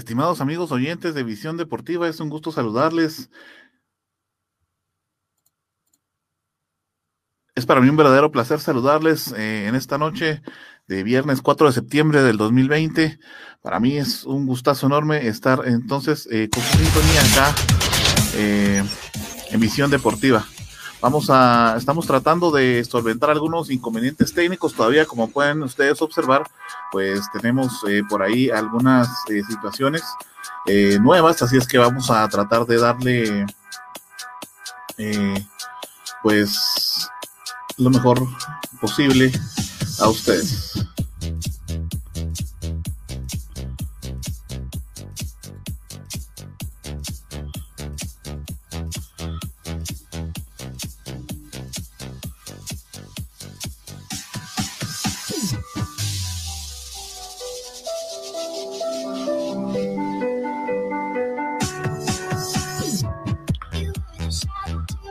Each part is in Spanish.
Estimados amigos oyentes de Visión Deportiva, es un gusto saludarles. Es para mí un verdadero placer saludarles eh, en esta noche de viernes 4 de septiembre del 2020. Para mí es un gustazo enorme estar entonces eh, con su sintonía acá eh, en Visión Deportiva. Vamos a, estamos tratando de solventar algunos inconvenientes técnicos todavía, como pueden ustedes observar, pues tenemos eh, por ahí algunas eh, situaciones eh, nuevas, así es que vamos a tratar de darle, pues, lo mejor posible a ustedes.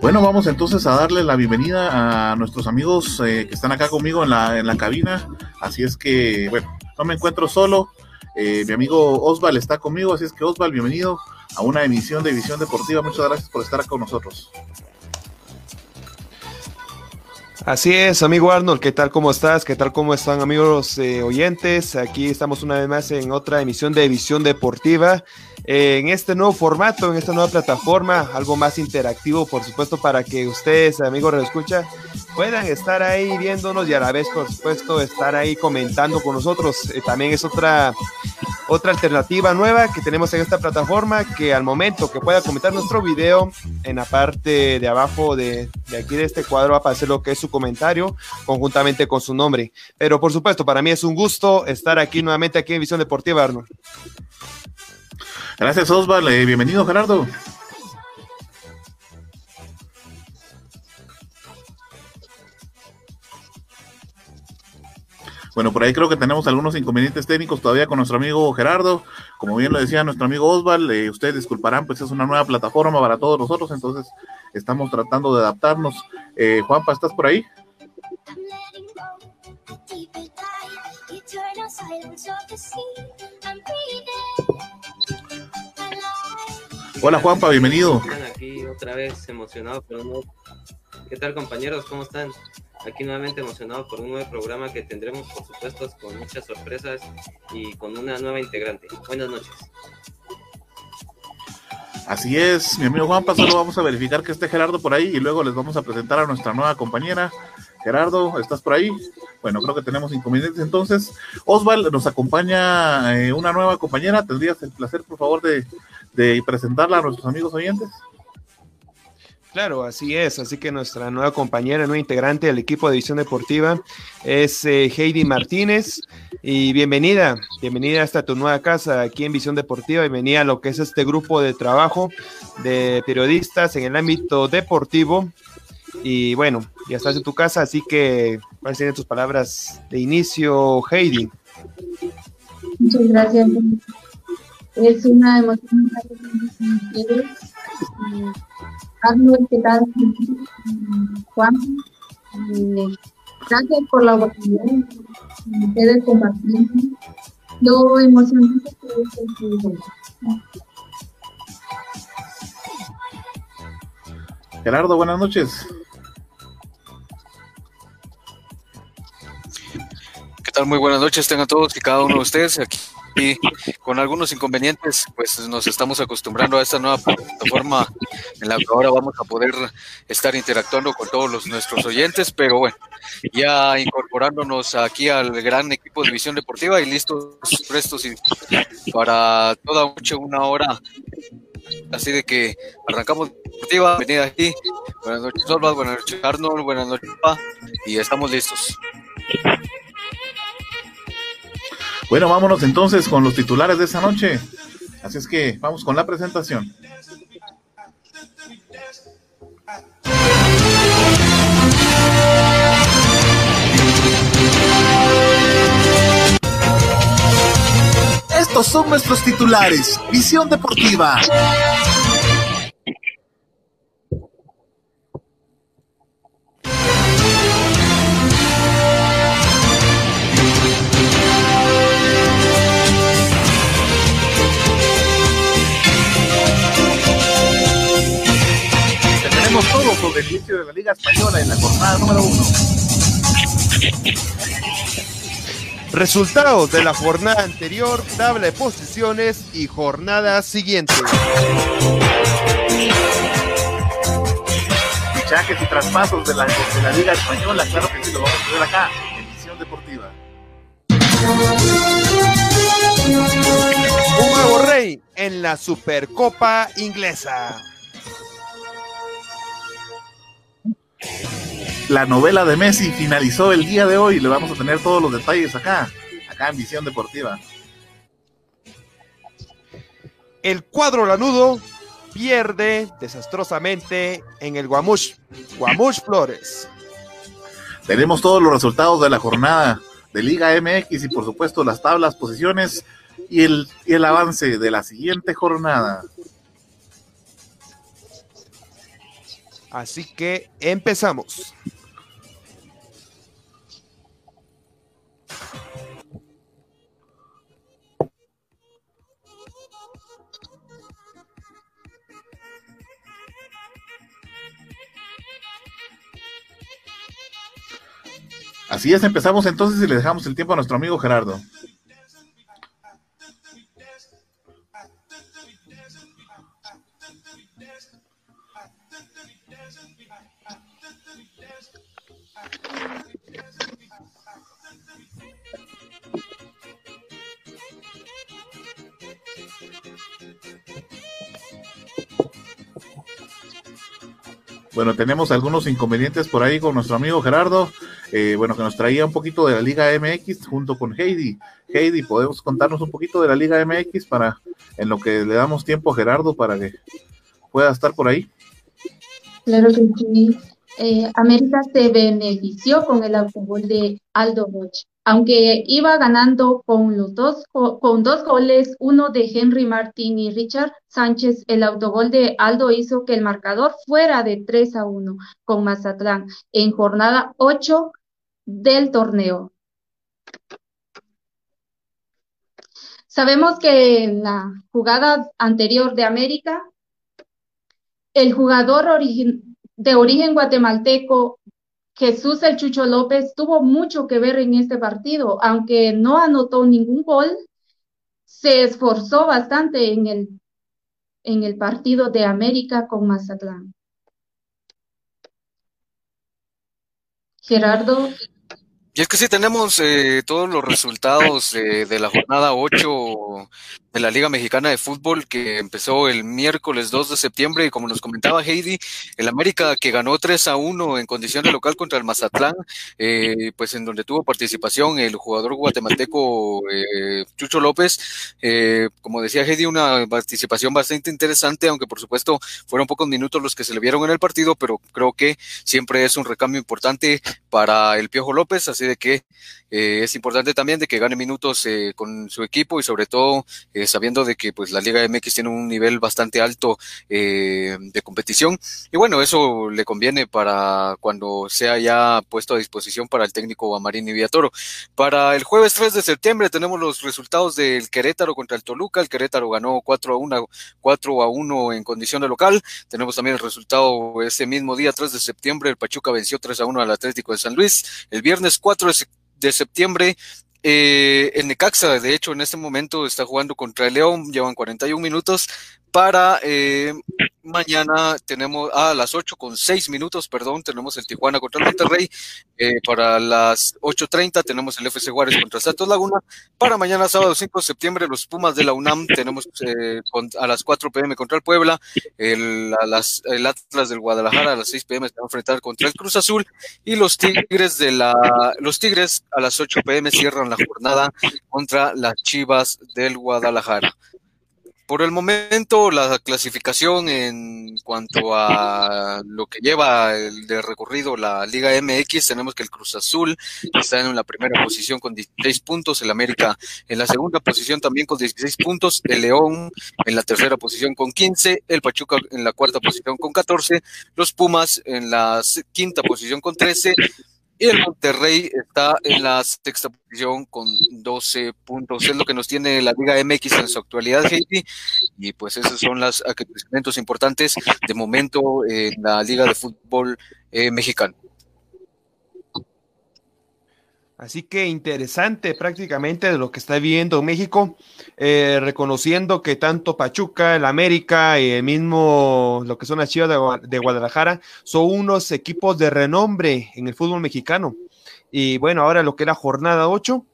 Bueno, vamos entonces a darle la bienvenida a nuestros amigos eh, que están acá conmigo en la, en la cabina. Así es que, bueno, no me encuentro solo. Eh, mi amigo Osval está conmigo, así es que Osval, bienvenido a una emisión de Visión Deportiva. Muchas gracias por estar con nosotros. Así es, amigo Arnold, ¿qué tal? ¿Cómo estás? ¿Qué tal? ¿Cómo están amigos eh, oyentes? Aquí estamos una vez más en otra emisión de Visión Deportiva en este nuevo formato, en esta nueva plataforma, algo más interactivo, por supuesto, para que ustedes, amigos de escucha, puedan estar ahí viéndonos y a la vez, por supuesto, estar ahí comentando con nosotros. Eh, también es otra, otra alternativa nueva que tenemos en esta plataforma, que al momento que pueda comentar nuestro video, en la parte de abajo de, de aquí de este cuadro va a aparecer lo que es su comentario, conjuntamente con su nombre. Pero por supuesto, para mí es un gusto estar aquí nuevamente aquí en Visión Deportiva, Arnold. Gracias, Osval. Eh, bienvenido, Gerardo. Bueno, por ahí creo que tenemos algunos inconvenientes técnicos todavía con nuestro amigo Gerardo. Como bien lo decía nuestro amigo Osval, eh, ustedes disculparán, pues es una nueva plataforma para todos nosotros, entonces estamos tratando de adaptarnos. Eh, Juanpa, ¿estás por ahí? Hola Juanpa, bienvenido. Aquí otra vez emocionado por un nuevo... ¿Qué tal compañeros? ¿Cómo están? Aquí nuevamente emocionado por un nuevo programa que tendremos por supuesto con muchas sorpresas y con una nueva integrante. Buenas noches. Así es, mi amigo Juanpa, solo vamos a verificar que esté Gerardo por ahí y luego les vamos a presentar a nuestra nueva compañera. Gerardo, ¿estás por ahí? Bueno, creo que tenemos inconvenientes entonces. Osval, nos acompaña eh, una nueva compañera. ¿Tendrías el placer, por favor, de de presentarla a nuestros amigos oyentes. Claro, así es. Así que nuestra nueva compañera, nueva integrante del equipo de Visión Deportiva es eh, Heidi Martínez. Y bienvenida, bienvenida hasta tu nueva casa aquí en Visión Deportiva. Bienvenida a lo que es este grupo de trabajo de periodistas en el ámbito deportivo. Y bueno, ya estás en tu casa, así que ¿cuáles serían tus palabras de inicio, Heidi? Muchas gracias es una emoción muy ustedes. Arnold, ¿qué tal? Juan, gracias por la oportunidad de compartir lo emocionante que es el Gerardo, buenas noches. ¿Qué tal? Muy buenas noches tengan todos y cada uno de ustedes aquí y con algunos inconvenientes, pues nos estamos acostumbrando a esta nueva plataforma en la que ahora vamos a poder estar interactuando con todos los, nuestros oyentes, pero bueno, ya incorporándonos aquí al gran equipo de Visión Deportiva y listos, prestos y para toda noche, una hora. Así de que arrancamos deportiva, venida aquí. Buenas noches, Olvas, buenas noches, Arnold, buenas noches, Pa, y estamos listos. Bueno, vámonos entonces con los titulares de esta noche. Así es que vamos con la presentación. Estos son nuestros titulares. Visión Deportiva. Tenemos todo sobre el inicio de la Liga Española en la jornada número uno. Resultados de la jornada anterior, tabla de posiciones y jornada siguiente. Fichajes y traspasos de la, de la Liga Española, claro que sí, lo vamos a ver acá, en Visión Deportiva. Un nuevo rey en la Supercopa Inglesa. La novela de Messi finalizó el día de hoy y le vamos a tener todos los detalles acá, acá en Visión Deportiva. El cuadro lanudo pierde desastrosamente en el Guamuch, Guamuch Flores. Tenemos todos los resultados de la jornada de Liga MX y por supuesto las tablas, posiciones y el, y el avance de la siguiente jornada. Así que empezamos. Así es, empezamos entonces y le dejamos el tiempo a nuestro amigo Gerardo. Bueno, tenemos algunos inconvenientes por ahí con nuestro amigo Gerardo, eh, bueno, que nos traía un poquito de la Liga MX junto con Heidi. Heidi, ¿podemos contarnos un poquito de la Liga MX para, en lo que le damos tiempo a Gerardo para que pueda estar por ahí? Claro que sí. Eh, América se benefició con el autogol de Aldo Rocha, aunque iba ganando con los dos con dos goles, uno de Henry Martín y Richard Sánchez, el autogol de Aldo hizo que el marcador fuera de 3 a 1 con Mazatlán en jornada 8 del torneo. Sabemos que en la jugada anterior de América, el jugador de origen guatemalteco, Jesús el Chucho López, tuvo mucho que ver en este partido, aunque no anotó ningún gol, se esforzó bastante en el, en el partido de América con Mazatlán. Gerardo. Y es que sí tenemos eh, todos los resultados eh, de la jornada 8 de la Liga Mexicana de Fútbol que empezó el miércoles 2 de septiembre. Y como nos comentaba Heidi, el América que ganó 3 a 1 en condición de local contra el Mazatlán, eh, pues en donde tuvo participación el jugador guatemalteco eh, Chucho López, eh, como decía Heidi, una participación bastante interesante, aunque por supuesto fueron pocos minutos los que se le vieron en el partido, pero creo que siempre es un recambio importante para el Piojo López, así de que eh, es importante también de que gane minutos eh, con su equipo y sobre todo eh, sabiendo de que pues la Liga MX tiene un nivel bastante alto eh, de competición y bueno eso le conviene para cuando sea ya puesto a disposición para el técnico Amarín y Villatoro. Para el jueves 3 de septiembre tenemos los resultados del Querétaro contra el Toluca. El Querétaro ganó 4 a 1, 4 a 1 en condición de local. Tenemos también el resultado ese mismo día 3 de septiembre. El Pachuca venció 3 a 1 al Atlético de San Luis. El viernes 4 de septiembre. Eh, el Necaxa, de hecho, en este momento está jugando contra el León, llevan 41 minutos. Para eh, mañana tenemos a las 8 con 6 minutos, perdón, tenemos el Tijuana contra el Monterrey. Eh, para las 8.30 tenemos el FC Juárez contra Santos Laguna. Para mañana, sábado 5 de septiembre, los Pumas de la UNAM tenemos eh, con, a las 4 pm contra el Puebla. El, a las, el Atlas del Guadalajara a las 6 pm se va a enfrentar contra el Cruz Azul. Y los Tigres de la los Tigres a las 8 pm cierran la jornada contra las Chivas del Guadalajara. Por el momento, la clasificación en cuanto a lo que lleva el de recorrido la Liga MX, tenemos que el Cruz Azul está en la primera posición con 16 puntos, el América en la segunda posición también con 16 puntos, el León en la tercera posición con 15, el Pachuca en la cuarta posición con 14, los Pumas en la quinta posición con 13 y el Monterrey está en la sexta posición con 12 puntos. Es lo que nos tiene la Liga MX en su actualidad, Heidi. Y pues esos son los acontecimientos importantes de momento en la Liga de Fútbol eh, Mexicano. Así que interesante prácticamente de lo que está viviendo México, eh, reconociendo que tanto Pachuca, el América y el mismo, lo que son las Chivas de, Guadalajara, son unos equipos de renombre en el fútbol mexicano. Y bueno, ahora lo que era jornada 8,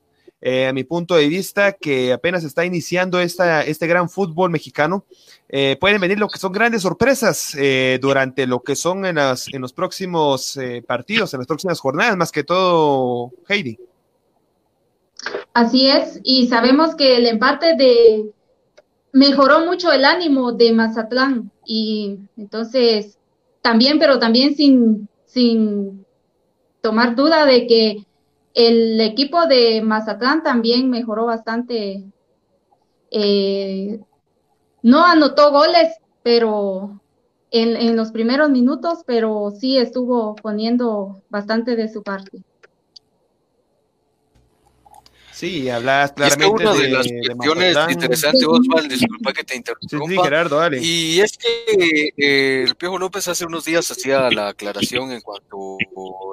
eh, a mi punto de vista, que apenas está iniciando esta, este gran fútbol mexicano, eh, pueden venir lo que son grandes sorpresas eh, durante lo que son en, las, en los próximos partidos, en las próximas jornadas, más que todo, Heidi. Así es, y sabemos que el empate de mejoró mucho el ánimo de Mazatlán y entonces también, pero también sin, sin tomar duda de que el equipo de Mazatlán también mejoró bastante eh, no anotó goles, pero en, en los primeros minutos, pero sí estuvo poniendo bastante de su parte. Sí, hablas claramente es que una de, de las cuestiones interesantes, Osvaldo, disculpa que te interrumpa. Sí, Gerardo, dale. Y es que eh, el Piojo López hace unos días hacía la aclaración en cuanto,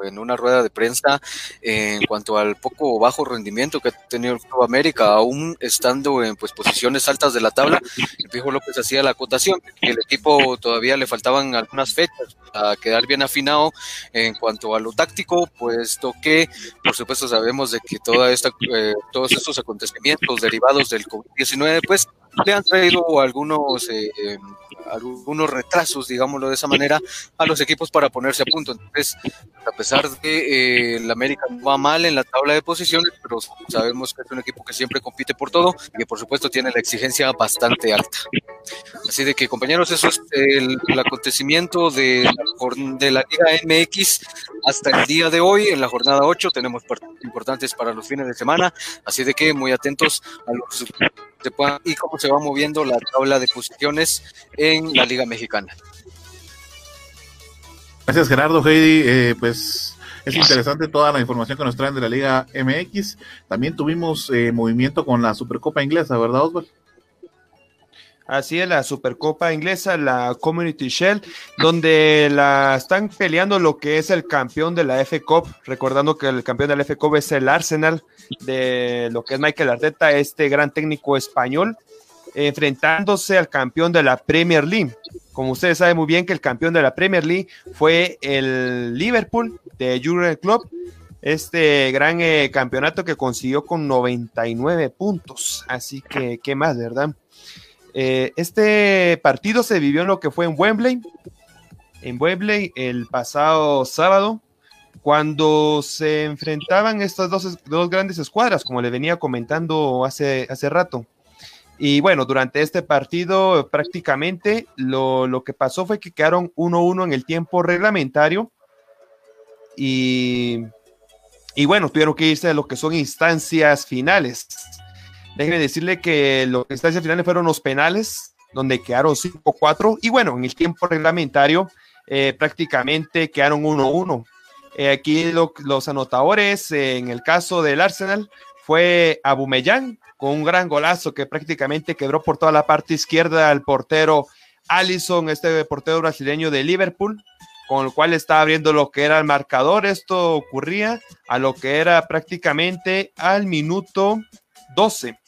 en una rueda de prensa, en cuanto al poco bajo rendimiento que ha tenido el Club América, aún estando en pues posiciones altas de la tabla, el Piojo López hacía la acotación, que el equipo todavía le faltaban algunas fechas para quedar bien afinado en cuanto a lo táctico, puesto que, por supuesto, sabemos de que toda esta... Eh, todos estos acontecimientos derivados del COVID-19, pues le han traído algunos, eh, algunos retrasos, digámoslo de esa manera, a los equipos para ponerse a punto. Entonces, a pesar de eh, el América va mal en la tabla de posiciones, pero sabemos que es un equipo que siempre compite por todo y que por supuesto tiene la exigencia bastante alta. Así de que compañeros, eso es el, acontecimiento de la, de la Liga MX hasta el día de hoy. En la jornada 8 tenemos partidos importantes para los fines de semana, así de que muy atentos a lo que y cómo se va moviendo la tabla de posiciones en la Liga Mexicana. Gracias Gerardo, Heidi. Eh, pues es interesante toda la información que nos traen de la Liga MX. También tuvimos eh, movimiento con la Supercopa Inglesa, ¿verdad, Osvaldo? Así es, la Supercopa Inglesa, la Community Shell, donde la están peleando lo que es el campeón de la F Cup, recordando que el campeón de la F Cup es el Arsenal de lo que es Michael Arteta, este gran técnico español, enfrentándose al campeón de la Premier League. Como ustedes saben muy bien que el campeón de la Premier League fue el Liverpool de Jurgen Klopp, este gran eh, campeonato que consiguió con 99 puntos. Así que, ¿qué más, verdad? Eh, este partido se vivió en lo que fue en Wembley, en Wembley el pasado sábado, cuando se enfrentaban estas dos, dos grandes escuadras, como le venía comentando hace, hace rato. Y bueno, durante este partido prácticamente lo, lo que pasó fue que quedaron 1-1 en el tiempo reglamentario y, y bueno, tuvieron que irse a lo que son instancias finales. Déjeme decirle que lo que instancias finales fueron los penales, donde quedaron 5-4, y bueno, en el tiempo reglamentario eh, prácticamente quedaron 1-1. Eh, aquí los anotadores, eh, en el caso del Arsenal, fue Abumellán, con un gran golazo que prácticamente quebró por toda la parte izquierda al portero Allison, este portero brasileño de Liverpool, con el cual estaba abriendo lo que era el marcador. Esto ocurría a lo que era prácticamente al minuto 12.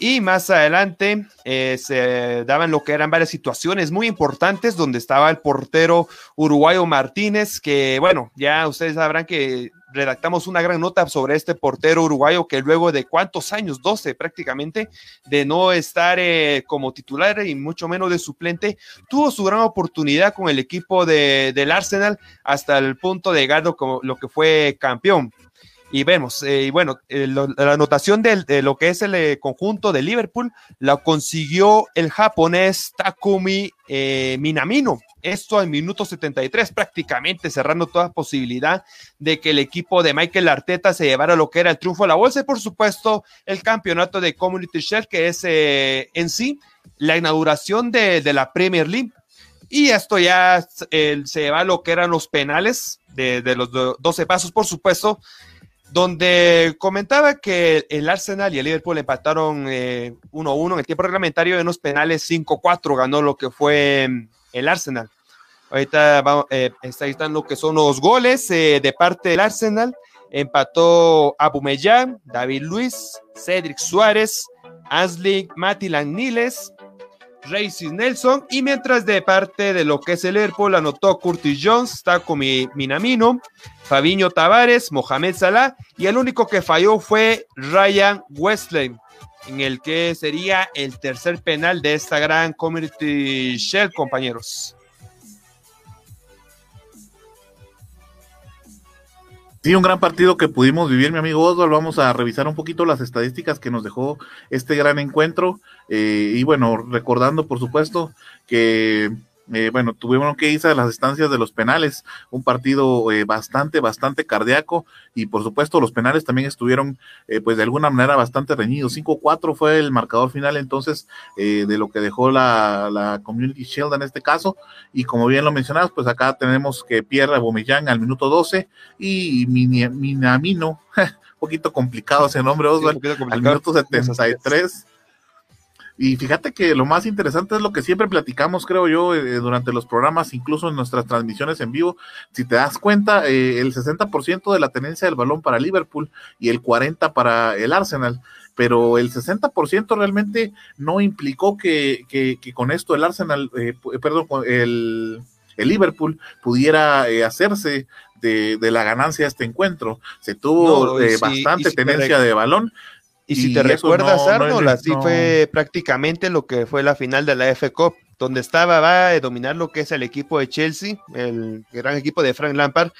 Y más adelante eh, se daban lo que eran varias situaciones muy importantes donde estaba el portero uruguayo Martínez, que bueno, ya ustedes sabrán que redactamos una gran nota sobre este portero uruguayo que luego de cuántos años, 12 prácticamente, de no estar eh, como titular y mucho menos de suplente, tuvo su gran oportunidad con el equipo de, del Arsenal hasta el punto de llegar como lo que fue campeón. Y vemos, eh, y bueno, eh, la anotación de lo que es el eh, conjunto de Liverpool la consiguió el japonés Takumi Minamino. Esto en minuto 73, prácticamente cerrando toda posibilidad de que el equipo de Michael Arteta se llevara lo que era el triunfo de la bolsa y por supuesto el campeonato de Community Shield, que es en sí la inauguración de, de, la Premier League. Y esto ya se lleva lo que eran los penales de, de los 12 pasos, por supuesto, donde comentaba que el Arsenal y el Liverpool empataron 1-1 eh, en el tiempo reglamentario de unos penales 5-4 ganó lo que fue mm, el Arsenal. Ahorita eh, ahí están lo que son los goles eh, de parte del Arsenal. Empató Abumellán, David Luis, Cedric Suárez, Ashley Matilan Niles, Racing Nelson. Y mientras de parte de lo que es el Liverpool anotó Curtis Jones, mi Minamino, Fabiño Tavares, Mohamed Salah. Y el único que falló fue Ryan Wesley, en el que sería el tercer penal de esta gran Community Shell, compañeros. Sí, un gran partido que pudimos vivir, mi amigo Oswald. Vamos a revisar un poquito las estadísticas que nos dejó este gran encuentro. Eh, y bueno, recordando, por supuesto, que eh, bueno, tuvieron que irse a las estancias de los penales, un partido eh, bastante, bastante cardíaco. Y por supuesto los penales también estuvieron eh, pues de alguna manera bastante reñidos. 5-4 fue el marcador final entonces de lo que dejó la, la, Community Shield en este caso. Y como bien lo mencionabas, pues acá tenemos que pierde Bomillán al minuto 12 y Minamino, un poquito complicado ese nombre Oswald, al minuto 73 y fíjate que lo más interesante es lo que siempre platicamos, creo yo, eh, durante los programas, incluso en nuestras transmisiones en vivo. Si te das cuenta, eh, el 60% de la tenencia del balón para Liverpool y el 40% para el Arsenal. Pero el 60% realmente no implicó que, que, con esto el Arsenal, eh, perdón, el, el Liverpool pudiera hacerse de, de, la ganancia de este encuentro. Se tuvo bastante tenencia de balón, y si te recuerdas, Arnold, así fue prácticamente lo que fue la final de la F Cup, donde estaba va a dominar lo que es el equipo de Chelsea, el gran equipo de Frank Lampard,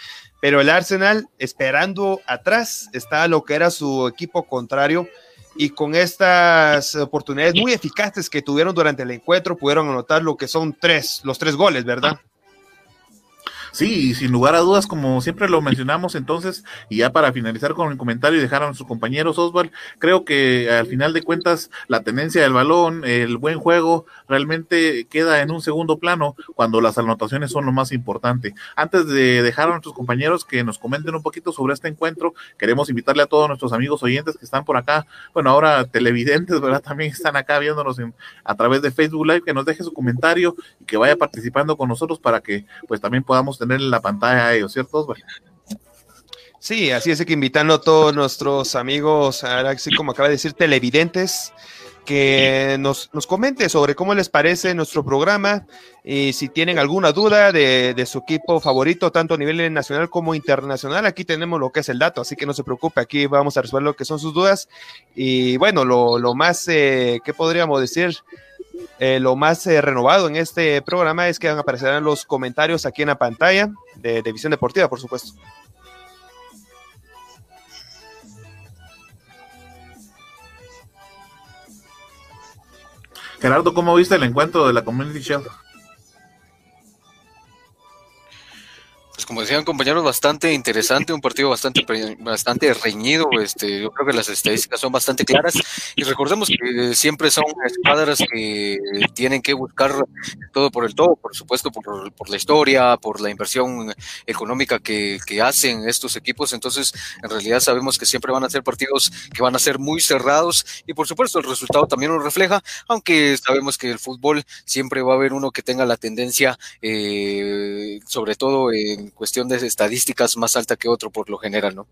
pero el Arsenal esperando atrás está lo que era su equipo contrario y con estas oportunidades muy eficaces que tuvieron durante el encuentro pudieron anotar lo que son tres, los tres goles, ¿verdad? Sí, sin lugar a dudas, como siempre lo mencionamos entonces, y ya para finalizar con el comentario y dejar a nuestros compañeros Oswald, creo que al final de cuentas la tenencia del balón, el buen juego, realmente queda en un segundo plano cuando las anotaciones son lo más importante. Antes de dejar a nuestros compañeros que nos comenten un poquito sobre este encuentro, queremos invitarle a todos nuestros amigos oyentes que están por acá, bueno, ahora televidentes, ¿verdad? También están acá viéndonos a través de Facebook Live, que nos deje su comentario y que vaya participando con nosotros para que pues también podamos tener en la pantalla ellos, ¿cierto? Sí, así es que invitando a todos nuestros amigos, así como acaba de decir, televidentes, que nos, nos comente sobre cómo les parece nuestro programa y si tienen alguna duda de, de, su equipo favorito, tanto a nivel nacional como internacional, aquí tenemos lo que es el dato, así que no se preocupe, aquí vamos a resolver lo que son sus dudas. Y bueno, lo, lo más, eh, ¿qué podríamos decir? Eh, lo más eh, renovado en este programa es que van a aparecer los comentarios aquí en la pantalla de, de Visión Deportiva, por supuesto. Gerardo, ¿cómo viste el encuentro de la Community Shield? Pues como decían compañeros, bastante interesante, un partido bastante bastante reñido. Este, yo creo que las estadísticas son bastante claras y recordemos que siempre son escuadras que tienen que buscar todo por el todo, por supuesto, por, por la historia, por la inversión económica que, que, hacen estos equipos. Entonces, en realidad sabemos que siempre van a ser partidos que van a ser muy cerrados y por supuesto el resultado también lo refleja, aunque sabemos que el fútbol siempre va a haber uno que tenga la tendencia, eh, sobre todo en cuestión de estadísticas más alta que otro por lo general, ¿no?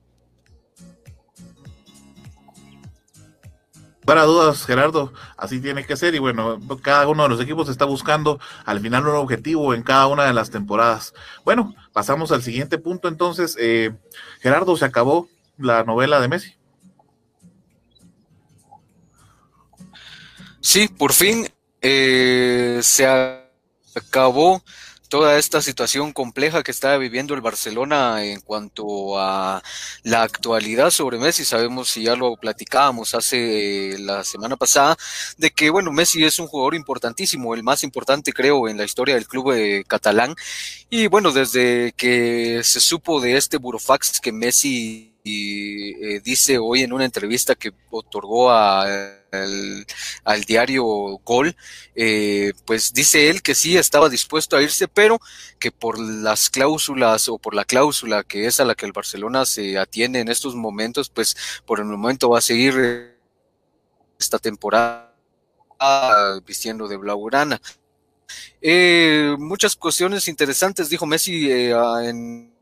Para dudas, Gerardo, así tiene que ser y bueno, cada uno de los equipos está buscando al final un objetivo en cada una de las temporadas. Bueno, pasamos al siguiente punto entonces. Eh, Gerardo, se acabó la novela de Messi. Sí, por fin eh, se acabó toda esta situación compleja que está viviendo el Barcelona en cuanto a la actualidad sobre Messi. Sabemos, si ya lo platicábamos hace la semana pasada, de que, bueno, Messi es un jugador importantísimo, el más importante, creo, en la historia del club eh, catalán. Y bueno, desde que se supo de este burofax que Messi y, eh, dice hoy en una entrevista que otorgó al, diario Gol, eh, pues dice él que sí estaba dispuesto a irse, pero que por las cláusulas o por la cláusula que es a la que el Barcelona se atiene en estos momentos, pues por el momento va a seguir eh, esta temporada vistiendo de blaugrana. muchas cuestiones interesantes, dijo Messi en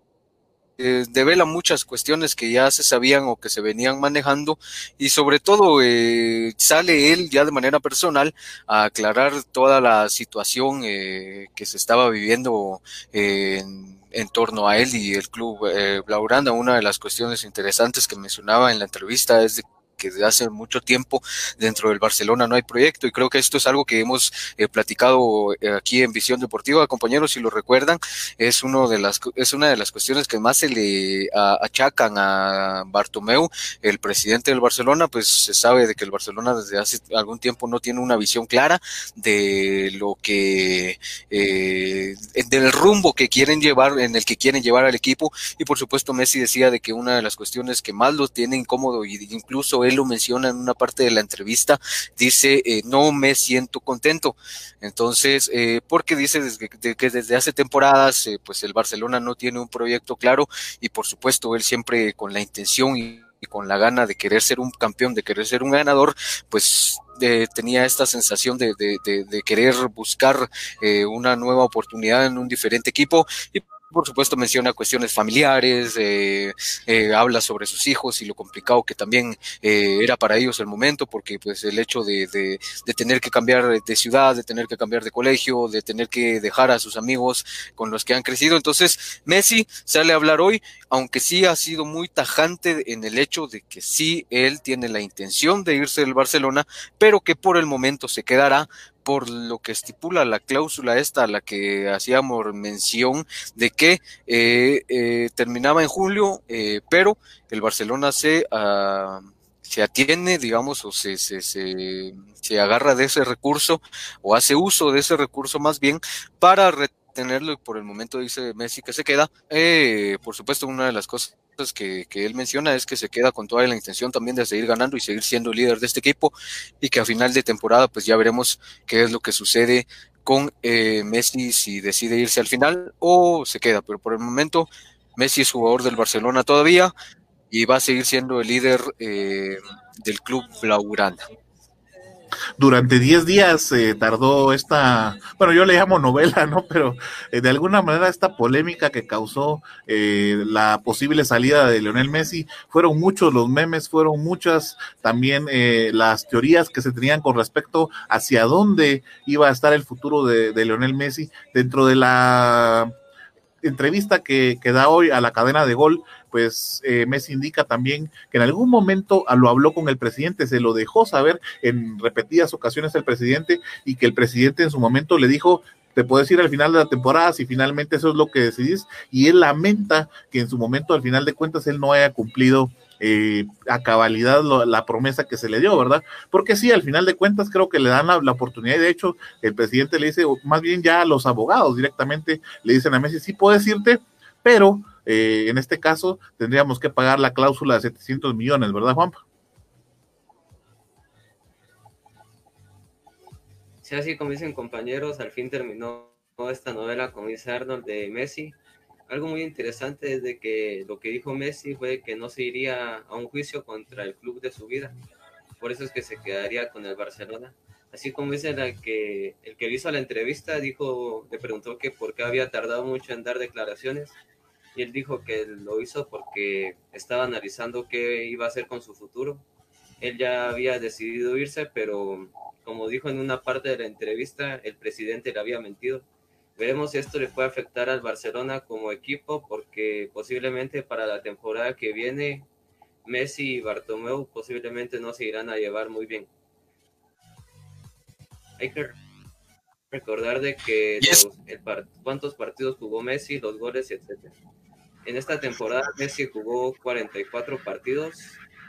eh, devela muchas cuestiones que ya se sabían o que se venían manejando y sobre todo eh, sale él ya de manera personal a aclarar toda la situación eh, que se estaba viviendo en, en, torno a él y el club eh, Blauranda. Una de las cuestiones interesantes que mencionaba en la entrevista es de que desde hace mucho tiempo dentro del Barcelona no hay proyecto y creo que esto es algo que hemos eh, platicado eh, aquí en Visión Deportiva, compañeros, si lo recuerdan, es uno de las es una de las cuestiones que más se le achacan a Bartomeu, el presidente del Barcelona, pues se sabe de que el Barcelona desde hace algún tiempo no tiene una visión clara de lo que eh, del rumbo que quieren llevar en el que quieren llevar al equipo y por supuesto Messi decía de que una de las cuestiones que más lo tiene incómodo y incluso él lo menciona en una parte de la entrevista, dice, eh, no me siento contento. Entonces, eh, porque dice que desde hace temporadas, eh, pues el Barcelona no tiene un proyecto claro y por supuesto él siempre con la intención y, con la gana de querer ser un campeón, de querer ser un ganador, pues tenía esta sensación de, querer buscar una nueva oportunidad en un diferente equipo por supuesto menciona cuestiones familiares, eh, eh, habla sobre sus hijos y lo complicado que también eh, era para ellos el momento, porque pues el hecho de, de, de, tener que cambiar de ciudad, de tener que cambiar de colegio, de tener que dejar a sus amigos con los que han crecido. Entonces, Messi sale a hablar hoy, aunque sí ha sido muy tajante en el hecho de que sí, él tiene la intención de irse del Barcelona, pero que por el momento se quedará por lo que estipula la cláusula esta a la que hacíamos mención de que eh, eh, terminaba en julio, eh, pero el Barcelona se, uh, se atiene, digamos, o se, se, se, se, agarra de ese recurso o hace uso de ese recurso más bien para retenerlo y por el momento dice Messi que se queda. Eh, por supuesto, una de las cosas que, que, él menciona es que se queda con toda la intención también de seguir ganando y seguir siendo líder de este equipo y que a final de temporada pues ya veremos qué es lo que sucede con eh, Messi si decide irse al final o se queda, pero por el momento Messi es jugador del Barcelona todavía y va a seguir siendo el líder eh, del club Blaugrana. Durante 10 días eh, tardó esta, bueno, yo le llamo novela, ¿no? Pero eh, de alguna manera esta polémica que causó eh, la posible salida de Lionel Messi, fueron muchos los memes, fueron muchas también eh, las teorías que se tenían con respecto hacia dónde iba a estar el futuro de, de Lionel Messi dentro de la entrevista que, que, da hoy a la cadena de gol, pues eh, Messi indica también que en algún momento lo habló con el presidente, se lo dejó saber en repetidas ocasiones el presidente y que el presidente en su momento le dijo, te puedes ir al final de la temporada si finalmente eso es lo que decidís y él lamenta que en su momento al final de cuentas él no haya cumplido eh, a cabalidad la promesa que se le dio, ¿verdad? Porque sí, al final de cuentas creo que le dan la, la, oportunidad y de hecho el presidente le dice, más bien ya a los abogados directamente le dicen a Messi, sí puedes irte, pero eh, en este caso tendríamos que pagar la cláusula de 700 millones, ¿verdad, Juanpa? Sí, así como dicen compañeros, al fin terminó esta novela, como dice Arnold, de Messi. Algo muy interesante es de que lo que dijo Messi fue que no se iría a un juicio contra el club de su vida. Por eso es que se quedaría con el Barcelona. Así como dice la que el que hizo la entrevista, dijo, le preguntó que por qué había tardado mucho en dar declaraciones y él dijo que lo hizo porque estaba analizando qué iba a hacer con su futuro. Él ya había decidido irse, pero como dijo en una parte de la entrevista, el presidente le había mentido. Veremos si esto le puede afectar al Barcelona como equipo, porque posiblemente para la temporada que viene, Messi y Bartomeu posiblemente no se irán a llevar muy bien. Hay que recordar de que cuántos partidos jugó Messi, los goles, etc. En esta temporada Messi jugó 44 partidos,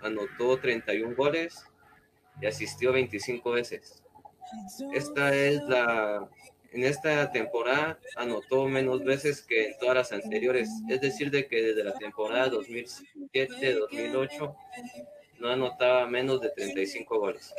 anotó 31 goles y asistió 25 veces. Esta es la en esta temporada anotó menos veces que en todas las anteriores, es decir, de que desde la temporada 2007-2008 no anotaba menos de 35 goles.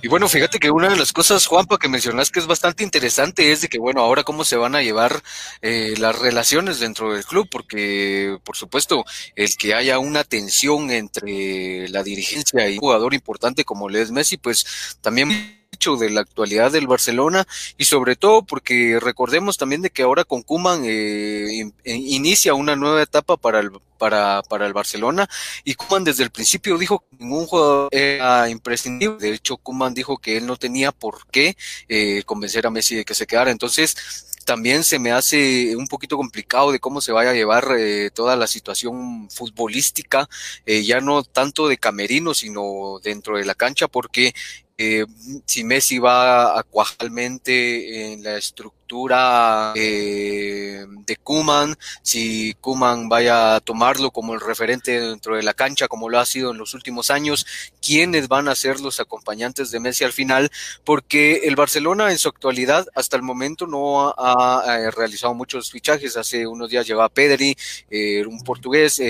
Y bueno, fíjate que una de las cosas, Juanpa, que mencionas que es bastante interesante es de que, bueno, ahora cómo se van a llevar eh, las relaciones dentro del club, porque, por supuesto, el que haya una tensión entre la dirigencia y un jugador importante como le es Messi, pues también de la actualidad del Barcelona y sobre todo porque recordemos también de que ahora con Kuman eh, inicia una nueva etapa para el para, para el Barcelona y Kuman desde el principio dijo que ningún jugador era imprescindible. De hecho, Kuman dijo que él no tenía por qué eh, convencer a Messi de que se quedara. Entonces, también se me hace un poquito complicado de cómo se vaya a llevar eh, toda la situación futbolística, eh, ya no tanto de camerino, sino dentro de la cancha, porque eh, si Messi va acuajalmente en la estructura eh, de Kuman, si Kuman vaya a tomarlo como el referente dentro de la cancha, como lo ha sido en los últimos años, quiénes van a ser los acompañantes de Messi al final, porque el Barcelona en su actualidad hasta el momento no ha, realizado muchos fichajes. Hace unos días llegaba Pedri, eh, un portugués,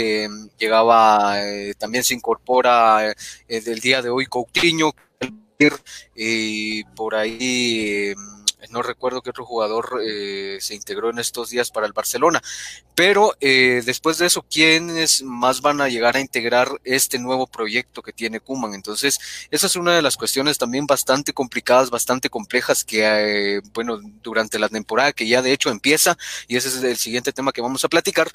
llegaba, también se incorpora el día de hoy Coutinho y por ahí em, no recuerdo qué otro jugador eh, se integró en estos días para el Barcelona, pero eh, después de eso, ¿quiénes más van a llegar a integrar este nuevo proyecto que tiene Kuman? Entonces, esa es una de las cuestiones también bastante complicadas, bastante complejas que, eh, bueno, durante la temporada que ya de hecho empieza, y ese es el siguiente tema que vamos a platicar,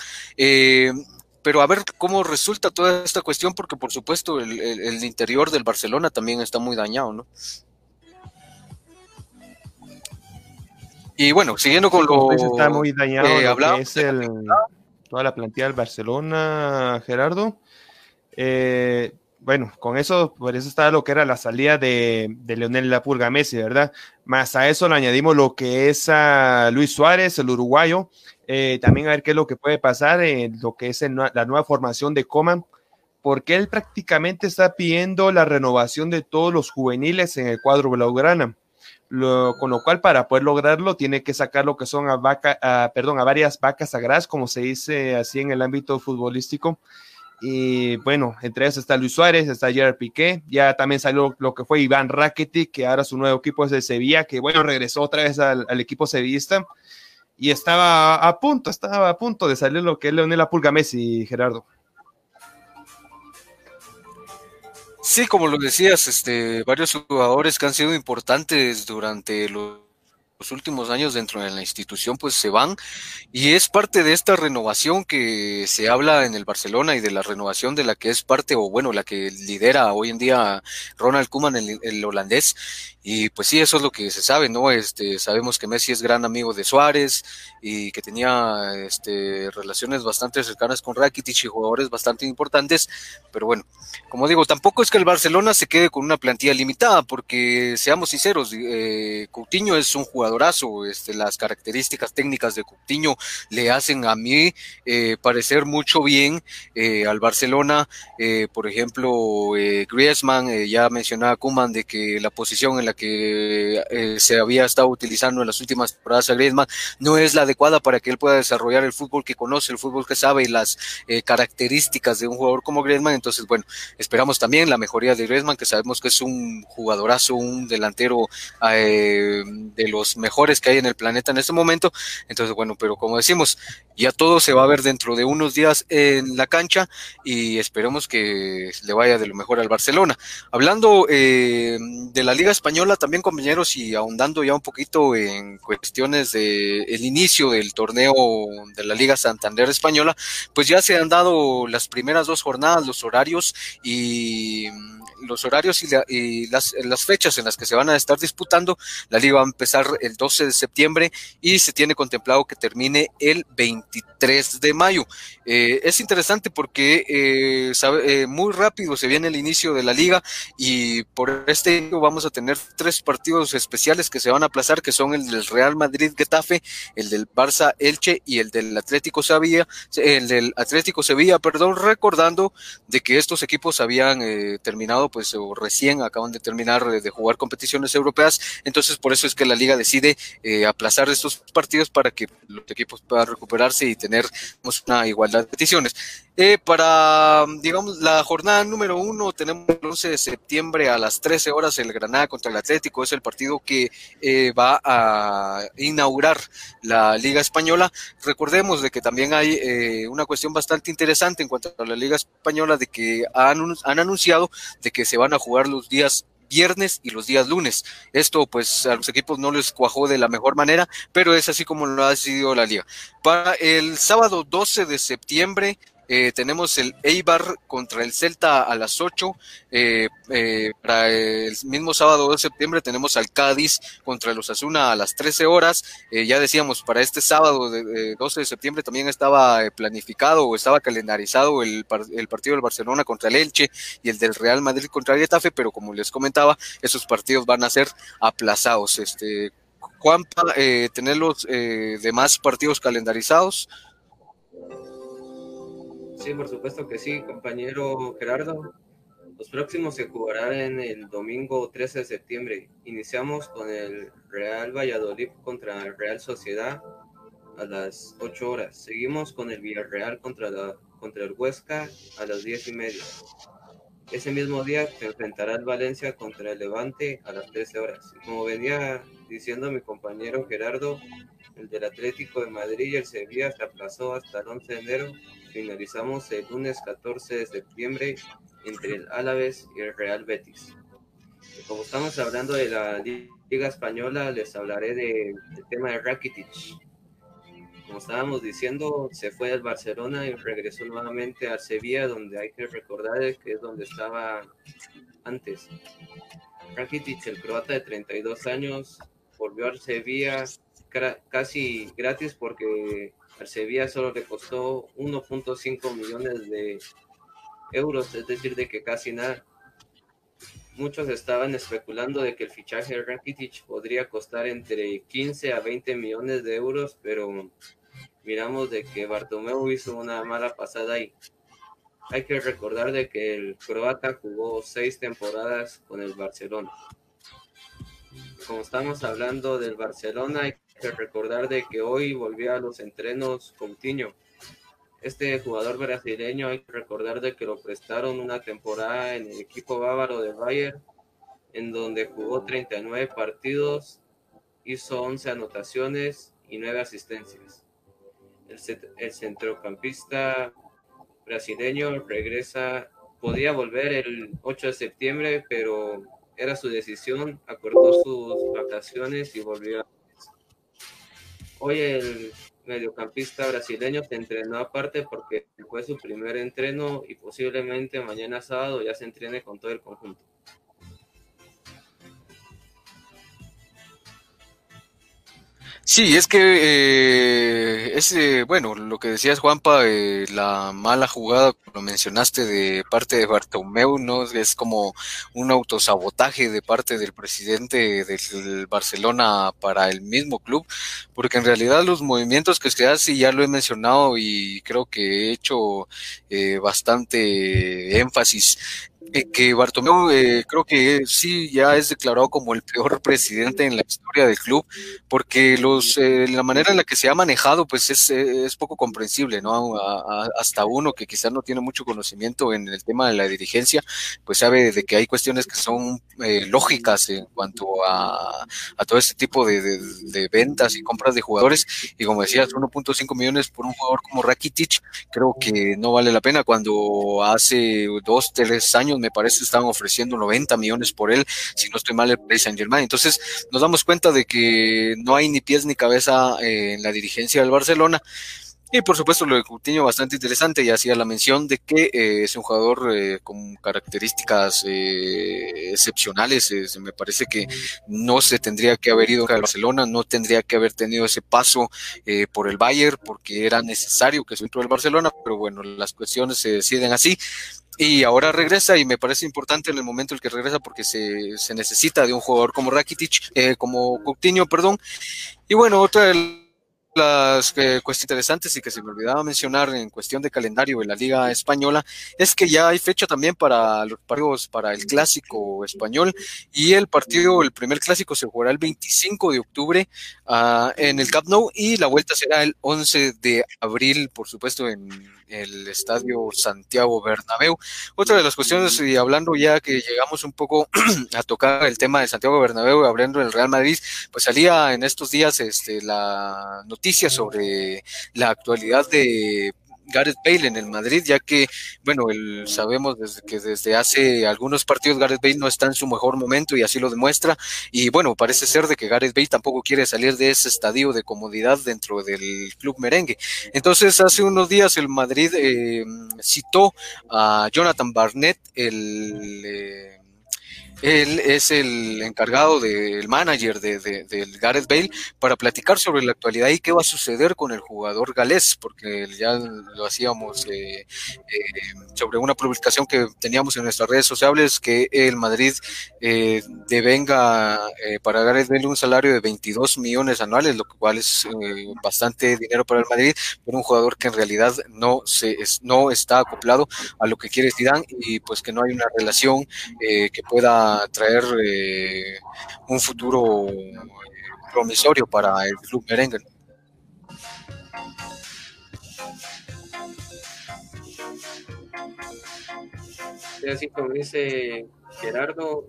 pero a ver cómo resulta toda esta cuestión, porque por supuesto el, interior del Barcelona también está muy dañado, ¿no? Y bueno, siguiendo con lo está muy dañado que es el, toda la plantilla del Barcelona, Gerardo. Eh, bueno, con eso, por eso está lo que era la salida de, de Leonel Lapurga Messi, ¿verdad? Más a eso le añadimos lo que es a Luis Suárez, el uruguayo, eh, también a ver qué es lo que puede pasar en lo que es la nueva formación de Coman, porque él prácticamente está pidiendo la renovación de todos los juveniles en el cuadro blaugrana. con lo cual, para poder lograrlo, tiene que sacar lo que son a, vaca, perdón, a varias vacas sagradas, como se dice así en el ámbito futbolístico. Y bueno, entre ellos está Luis Suárez, está Gerard Piqué, ya también salió lo que fue Iván Rakitic, que ahora su nuevo equipo es de Sevilla, que bueno, regresó otra vez al, equipo sevillista y estaba a punto, estaba a punto de salir lo que es Leonel Pulga Messi, Gerardo. Sí, como lo decías, este, varios jugadores que han sido importantes durante los últimos años dentro de la institución pues se van. Y es parte de esta renovación que se habla en el Barcelona y de la renovación de la que es parte o bueno la que lidera hoy en día Ronald Koeman el holandés. Y pues sí, eso es lo que se sabe, ¿no? Este, sabemos que Messi es gran amigo de Suárez y que tenía este, relaciones bastante cercanas con Rakitic y jugadores bastante importantes, pero bueno, como digo, tampoco es que el Barcelona se quede con una plantilla limitada, porque seamos sinceros, eh, Coutinho es un jugadorazo, este, las características técnicas de Coutinho le hacen a mí eh, parecer mucho bien eh, al Barcelona, eh, por ejemplo, eh, Griezmann, eh, ya mencionaba Kuman de que la posición en la que se había estado utilizando en las últimas temporadas a Griezmann no es la adecuada para que él pueda desarrollar el fútbol que conoce, el fútbol que sabe y las características de un jugador como Griezmann. Entonces, bueno, esperamos también la mejoría de Griezmann, que sabemos que es un jugadorazo, un delantero de los mejores que hay en el planeta en este momento. Entonces, bueno, pero como decimos, ya todo se va a ver dentro de unos días en la cancha y esperemos que le vaya de lo mejor al Barcelona. Hablando eh, de la Liga Española también, compañeros, y ahondando ya un poquito en cuestiones de el inicio del torneo de la Liga Santander Española, pues ya se han dado las primeras dos jornadas, los horarios y los horarios y, las, las, fechas en las que se van a estar disputando. La liga va a empezar el 12 de septiembre y se tiene contemplado que termine el 23 de mayo. Eh, es interesante porque eh, eh, muy rápido se viene el inicio de la liga y por este año vamos a tener tres partidos especiales que se van a aplazar, que son el del Real Madrid-Getafe, el del Barça-Elche y el del Atlético Sevilla, el del Atlético Sevilla, perdón, recordando de que estos equipos habían terminado, pues, o recién acaban de terminar de jugar competiciones europeas, entonces por eso es que la liga decide aplazar estos partidos para que los equipos puedan recuperarse y tener pues, una igualdad de peticiones. Eh, para, digamos, la jornada número uno, tenemos el 11 de septiembre a las 13 horas el Granada contra el Atlético. Es el partido que eh, va a inaugurar la Liga Española. Recordemos de que también hay eh, una cuestión bastante interesante en cuanto a la Liga Española, de que han, han anunciado de que se van a jugar los días viernes y los días lunes. Esto pues a los equipos no les cuajó de la mejor manera, pero es así como lo ha decidido la liga. Para el sábado 12 de septiembre eh, tenemos el Eibar contra el Celta a las 8. Eh, eh, para el mismo sábado de septiembre tenemos al Cádiz contra los Asuna a las 13 horas. ya decíamos, para este sábado de, 12 de septiembre también estaba planificado o estaba calendarizado el, el, partido del Barcelona contra el Elche y el del Real Madrid contra el Getafe, pero como les comentaba, esos partidos van a ser aplazados. Este, Juanpa, tener los demás partidos calendarizados. Sí, por supuesto que sí, compañero Gerardo. Los próximos se jugarán en el domingo 13 de septiembre. Iniciamos con el Real Valladolid contra el Real Sociedad a las 8 horas. Seguimos con el Villarreal contra, la, contra el Huesca a las 10 y media. Ese mismo día se enfrentará el Valencia contra el Levante a las 13 horas. como venía diciendo mi compañero Gerardo, el del Atlético de Madrid y el Sevilla se aplazó hasta el 11 de enero finalizamos el lunes 14 de septiembre entre el Álaves y el Real Betis. Como estamos hablando de la Liga Española, les hablaré del tema de Rakitic. Como estábamos diciendo, se fue del Barcelona y regresó nuevamente al Sevilla, donde hay que recordar que es donde estaba antes. Rakitic, el croata de 32 años, volvió al Sevilla casi gratis porque al Sevilla solo le costó 1.5 millones de euros, es decir, de que casi nada. Muchos estaban especulando de que el fichaje de Rakitic podría costar entre 15 a 20 millones de euros, pero miramos de que Bartomeu hizo una mala pasada ahí. Hay que recordar de que el croata jugó seis temporadas con el Barcelona. Como estamos hablando del Barcelona, hay recordar de que hoy volvió a los entrenos Coutinho. Este jugador brasileño hay que recordar de que lo prestaron una temporada en el equipo bávaro de Bayern, en donde jugó 39 partidos, hizo 11 anotaciones y 9 asistencias. El, el centrocampista brasileño regresa, podía volver el 8 de septiembre, pero era su decisión, acordó sus vacaciones y volvió a Hoy el mediocampista brasileño se entrenó aparte porque fue su primer entreno y posiblemente mañana sábado ya se entrene con todo el conjunto. Sí, es que eh, es eh, bueno lo que decías Juanpa, eh, la mala jugada, lo mencionaste de parte de Bartomeu, no es como un autosabotaje de parte del presidente del Barcelona para el mismo club, porque en realidad los movimientos que se hace ya lo he mencionado y creo que he hecho eh, bastante énfasis eh, que Bartomeu eh, creo que sí ya es declarado como el peor presidente en la historia del club, porque los eh, la manera en la que se ha manejado pues es, es poco comprensible, ¿no? hasta uno que quizás no tiene mucho conocimiento en el tema de la dirigencia, pues sabe de que hay cuestiones que son lógicas en cuanto a, a todo este tipo de, de, ventas y compras de jugadores, y como decías, 1.5 millones por un jugador como Rakitic, creo que no vale la pena cuando hace dos, tres años me parece estaban ofreciendo 90 millones por él, si no estoy mal, el Paris Saint Germain. Entonces nos damos cuenta de que no hay ni pies ni cabeza eh, en la dirigencia del Barcelona Y por supuesto lo de Coutinho bastante interesante y hacía la mención de que eh, es un jugador eh, con características excepcionales. me parece que no se tendría que haber ido a Barcelona, no tendría que haber tenido ese paso por el Bayern porque era necesario que se entró el Barcelona, pero bueno, las cuestiones se deciden así. Y ahora regresa y me parece importante en el momento en el que regresa porque se, se necesita de un jugador como Rakitic, como Coutinho, perdón. Y bueno, otra de las eh, cuestiones interesantes y que se me olvidaba mencionar en cuestión de calendario de la Liga Española es que ya hay fecha también para los partidos para el clásico español y el partido, el primer clásico se jugará el 25 de octubre uh, en el Camp Nou y la vuelta será el 11 de abril, por supuesto, en el Estadio Santiago Bernabéu. Otra de las cuestiones, y hablando ya que llegamos un poco a tocar el tema de Santiago Bernabéu, hablando del Real Madrid, pues salía en estos días este, la noticia sobre la actualidad de Gareth Bale en el Madrid, ya que, bueno, el, sabemos desde que desde hace algunos partidos Gareth Bale no está en su mejor momento y así lo demuestra. Y bueno, parece ser de que Gareth Bale tampoco quiere salir de ese estadio de comodidad dentro del club merengue. Entonces, hace unos días el Madrid eh, citó a Jonathan Barnett, el... Eh, él es el encargado del manager de, del Gareth Bale para platicar sobre la actualidad y qué va a suceder con el jugador galés, porque ya lo hacíamos eh, eh, sobre una publicación que teníamos en nuestras redes sociales que el Madrid eh, devenga para Gareth Bale un salario de 22 millones anuales, lo cual es bastante dinero para el Madrid, pero un jugador que en realidad no se no está acoplado a lo que quiere Zidane y pues que no hay una relación que pueda traer eh, un futuro eh, promisorio para el club merengue. así como dice Gerardo,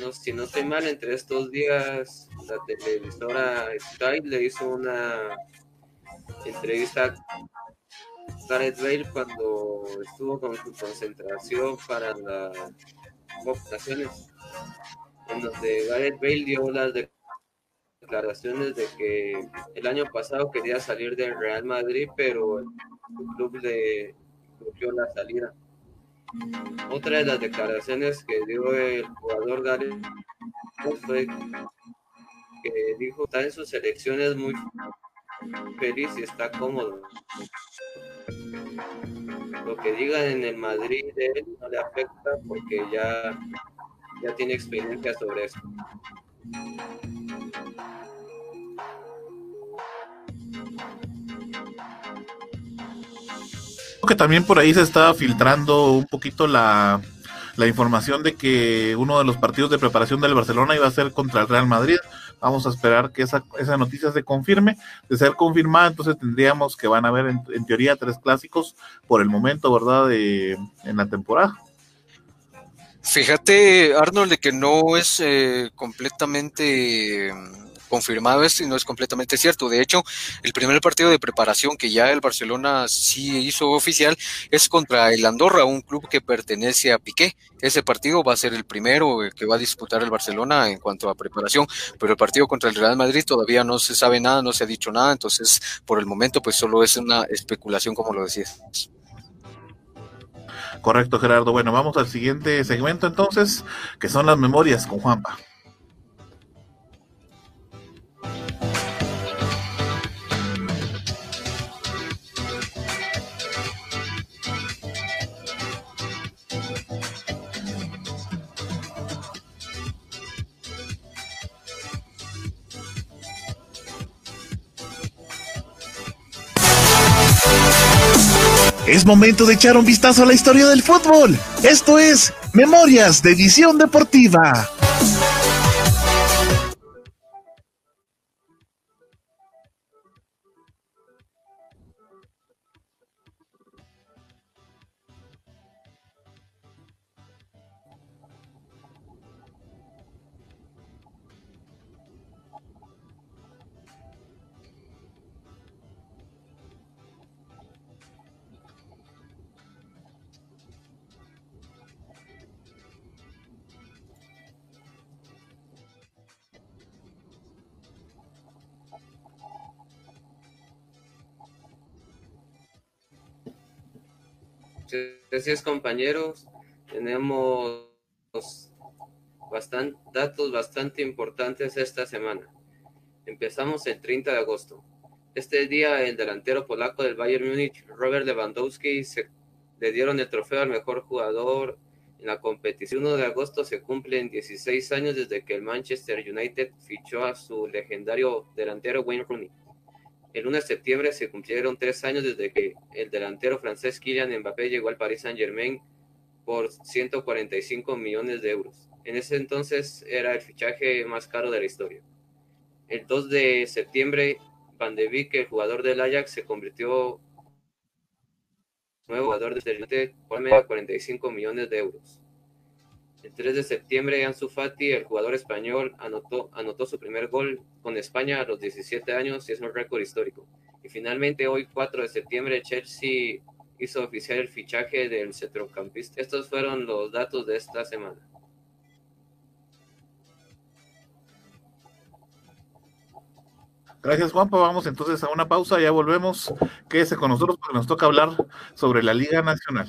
no, si no estoy mal, entre estos días la televisora Sky le hizo una entrevista a Gareth Bale cuando estuvo con su concentración para la ocasiones en donde Gareth Bale dio las declaraciones de que el año pasado quería salir del Real Madrid, pero el club le bloqueó la salida. Otra de las declaraciones que dio el jugador Gareth fue que dijo está en sus elecciones muy feliz y está cómodo lo que digan en el Madrid él no le afecta porque ya, ya tiene experiencia sobre eso. que también por ahí se estaba filtrando un poquito la, la información de que uno de los partidos de preparación del Barcelona iba a ser contra el Real Madrid. Vamos a esperar que esa, esa noticia se confirme. De ser confirmada, entonces tendríamos que van a haber en, teoría tres clásicos por el momento, ¿verdad? De, en la temporada. Fíjate, Arnold, de que no es eh, completamente confirmado esto y no es completamente cierto. De hecho, el primer partido de preparación que ya el Barcelona sí hizo oficial es contra el Andorra, un club que pertenece a Piqué. Ese partido va a ser el primero que va a disputar el Barcelona en cuanto a preparación, pero el partido contra el Real Madrid todavía no se sabe nada, no se ha dicho nada, entonces por el momento pues solo es una especulación como lo decías. Correcto, Gerardo. Bueno, vamos al siguiente segmento entonces, que son las memorias con Juanpa. Es momento de echar un vistazo a la historia del fútbol. Esto es Memorias de Edición Deportiva. Así compañeros. Tenemos datos bastante importantes esta semana. Empezamos el 30 de agosto. Este día el delantero polaco del Bayern Múnich, Robert Lewandowski, se, le dieron el trofeo al mejor jugador en la competición. 1 de agosto se cumplen 16 años desde que el Manchester United fichó a su legendario delantero Wayne Rooney. El 1 de septiembre se cumplieron tres años desde que el delantero francés Kylian Mbappé llegó al Paris Saint-Germain por 145 millones de euros. En ese entonces era el fichaje más caro de la historia. El 2 de septiembre, Van de Beek, el jugador del Ajax, se convirtió nuevo jugador del United por 45 millones de euros. El 3 de septiembre, Ansu Fati, el jugador español, anotó, anotó su primer gol con España a los 17 años y es un récord histórico. Y finalmente, hoy 4 de septiembre, Chelsea hizo oficial el fichaje del centrocampista. Estos fueron los datos de esta semana. Gracias, Juanpa. Vamos entonces a una pausa, ya volvemos. Quédese con nosotros porque nos toca hablar sobre la Liga Nacional.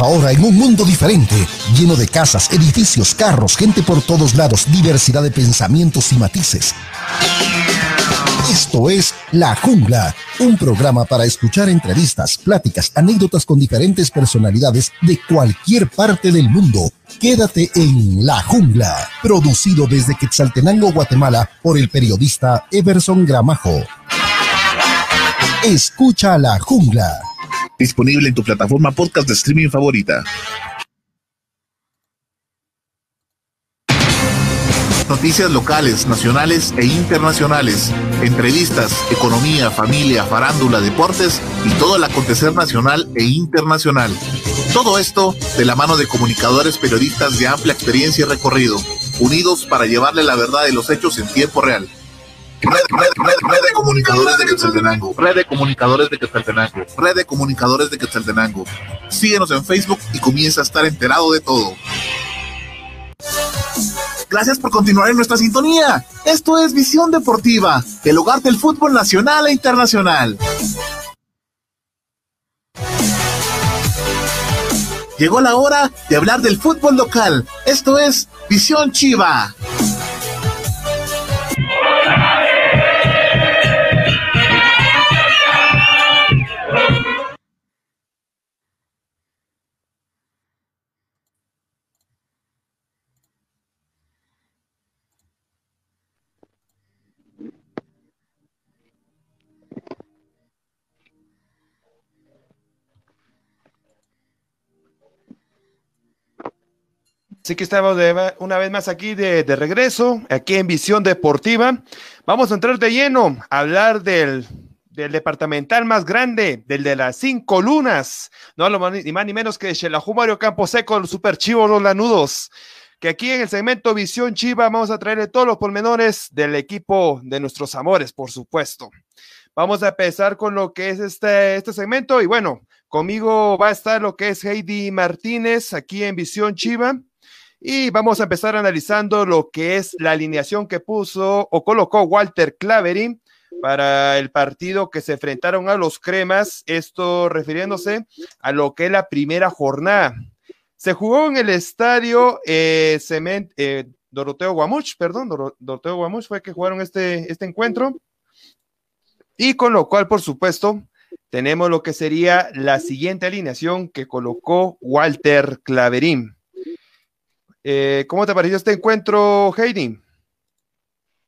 Ahora en un mundo diferente, lleno de casas, edificios, carros, gente por todos lados, diversidad de pensamientos y matices. Esto es La Jungla, un programa para escuchar entrevistas, pláticas, anécdotas con diferentes personalidades de cualquier parte del mundo. Quédate en La Jungla, producido desde Quetzaltenango, Guatemala, por el periodista Everson Gramajo. Escucha La Jungla. Disponible en tu plataforma podcast de streaming favorita. Noticias locales, nacionales e internacionales. Entrevistas, economía, familia, farándula, deportes y todo el acontecer nacional e internacional. Todo esto de la mano de comunicadores periodistas de amplia experiencia y recorrido, unidos para llevarle la verdad de los hechos en tiempo real. Red, de comunicadores de Quetzaltenango. Red de comunicadores de Quetzaltenango. Red de comunicadores de Quetzaltenango. Síguenos en Facebook y comienza a estar enterado de todo. Gracias por continuar en nuestra sintonía. Esto es Visión Deportiva, el hogar del fútbol nacional e internacional. Llegó la hora de hablar del fútbol local. Esto es Visión Chiva. Así que estamos una vez más aquí de, regreso, aquí en Visión Deportiva. Vamos a entrar de lleno a hablar del, departamental más grande, del de las cinco lunas. No ni más ni menos que Xelajú Mario Camposeco, el super chivo, los lanudos. que aquí en el segmento Visión Chiva vamos a traerle todos los pormenores del equipo de nuestros amores, por supuesto. Vamos a empezar con lo que es este, este segmento y bueno, conmigo va a estar lo que es Heidi Martínez aquí en Visión Chiva. Y vamos a empezar analizando lo que es la alineación que puso o colocó Walter Clavery para el partido que se enfrentaron a los cremas, esto refiriéndose a lo que es la primera jornada. Se jugó en el estadio eh, Cement, eh, Doroteo Guamuch, perdón, Doroteo Guamuch fue que jugaron este, este encuentro. Y con lo cual, por supuesto, tenemos lo que sería la siguiente alineación que colocó Walter Claverín. Eh, ¿Cómo te pareció este encuentro, Heidi?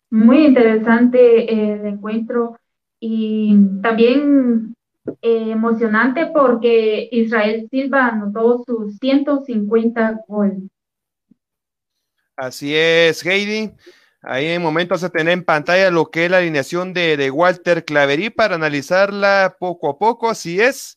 Muy interesante el encuentro y también eh, emocionante porque Israel Silva anotó sus 150 goles. Así es, Heidi. Ahí en momentos se tener en pantalla lo que es la alineación de, de Walter Claverí para analizarla poco a poco. Así es.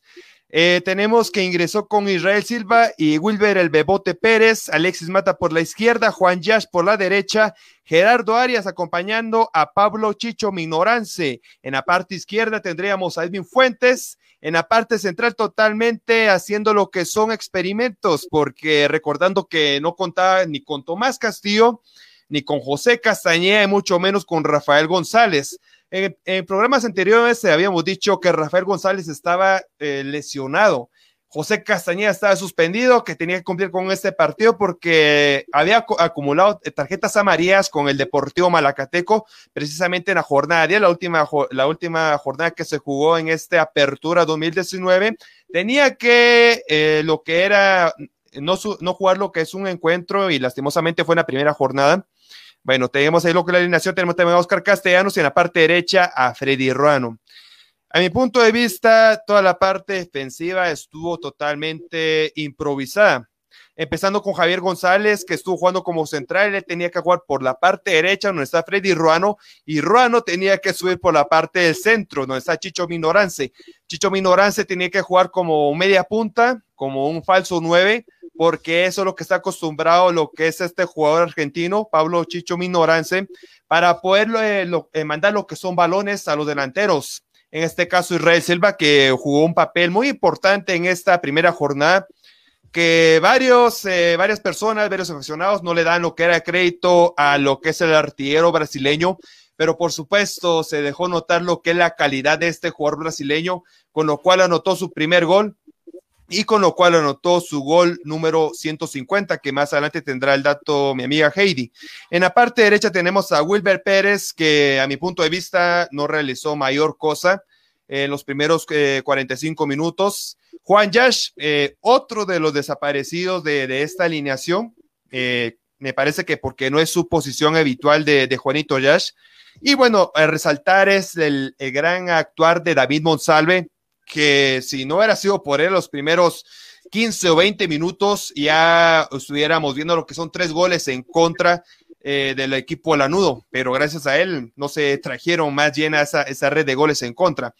Eh, tenemos que ingresó con Israel Silva y Wilber el Bebote Pérez, Alexis Mata por la izquierda, Juan Yash por la derecha, Gerardo Arias acompañando a Pablo Chicho Minorance. En la parte izquierda tendríamos a Edwin Fuentes, en la parte central totalmente haciendo lo que son experimentos, porque recordando que no contaba ni con Tomás Castillo, ni con José Castañeda y mucho menos con Rafael González. En, programas anteriores habíamos dicho que Rafael González estaba eh, lesionado. José Castañeda estaba suspendido, que tenía que cumplir con este partido porque había acumulado tarjetas amarillas con el Deportivo Malacateco, precisamente en la jornada 10, la última, la última jornada que se jugó en esta apertura 2019. Tenía que eh, lo que era no, no jugar lo que es un encuentro y lastimosamente fue en la primera jornada. Bueno, tenemos ahí lo que la alineación, tenemos también a Oscar Castellanos y en la parte derecha a Freddy Ruano. A mi punto de vista, toda la parte defensiva estuvo totalmente improvisada. Empezando con Javier González, que estuvo jugando como central, él tenía que jugar por la parte derecha, donde está Freddy Ruano, y Ruano tenía que subir por la parte del centro, donde está Chicho Minorance. Chicho Minorance tenía que jugar como media punta, como un falso nueve, porque eso es lo que está acostumbrado lo que es este jugador argentino, Pablo Chicho Minorance, para poder eh, eh, mandar lo que son balones a los delanteros. En este caso, Israel Silva, que jugó un papel muy importante en esta primera jornada, que varios, eh, varias personas, varios aficionados no le dan lo que era crédito a lo que es el artillero brasileño, pero por supuesto se dejó notar lo que es la calidad de este jugador brasileño, con lo cual anotó su primer gol y con lo cual anotó su gol número 150, que más adelante tendrá el dato mi amiga Heidi. En la parte derecha tenemos a Wilber Pérez, que a mi punto de vista no realizó mayor cosa en los primeros 45 eh, minutos. Juan Yash, eh, otro de los desaparecidos de, esta alineación, eh, me parece que porque no es su posición habitual de, Juanito Yash. Y bueno, resaltar es el, el gran actuar de David Monsalve, que si no hubiera sido por él los primeros 15 o 20 minutos, ya estuviéramos viendo lo que son tres goles en contra eh, del equipo Lanudo, pero gracias a él no se trajeron más llena esa, esa red de goles en contra.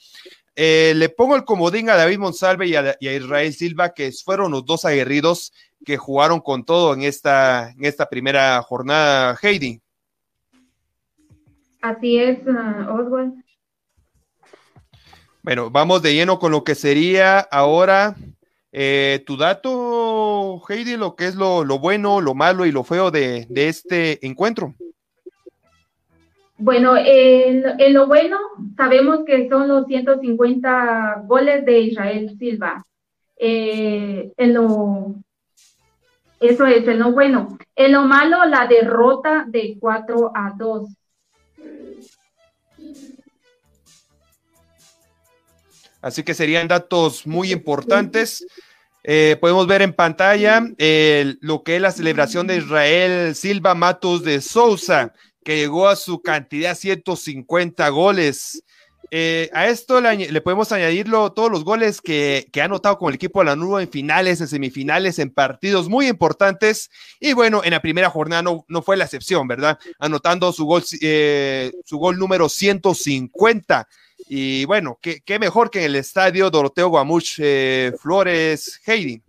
Eh, le pongo el comodín a David Monsalve y a, Israel Silva, que fueron los dos aguerridos que jugaron con todo en esta, en esta primera jornada, Heidi. Así es, uh, Oswald. Bueno, vamos de lleno con lo que sería ahora eh, tu dato, Heidi, lo que es lo, bueno, lo malo y lo feo de, este encuentro. Bueno, en, lo bueno, sabemos que son los 150 goles de Israel Silva. Eh, en lo, eso es, en lo bueno. En lo malo, la derrota de 4 a 2 Así que serían datos muy importantes. Eh, podemos ver en pantalla lo que es la celebración de Israel Silva Matos de Sousa, que llegó a su cantidad 150 goles. Eh, a esto le, podemos añadirlo todos los goles que, ha anotado con el equipo de la nube en finales, en semifinales, en partidos muy importantes. Y bueno, en la primera jornada no, no fue la excepción, ¿verdad? Anotando su gol, eh, su gol número 150. Y bueno, qué, mejor que en el estadio Doroteo Guamuch eh, Flores Heidi.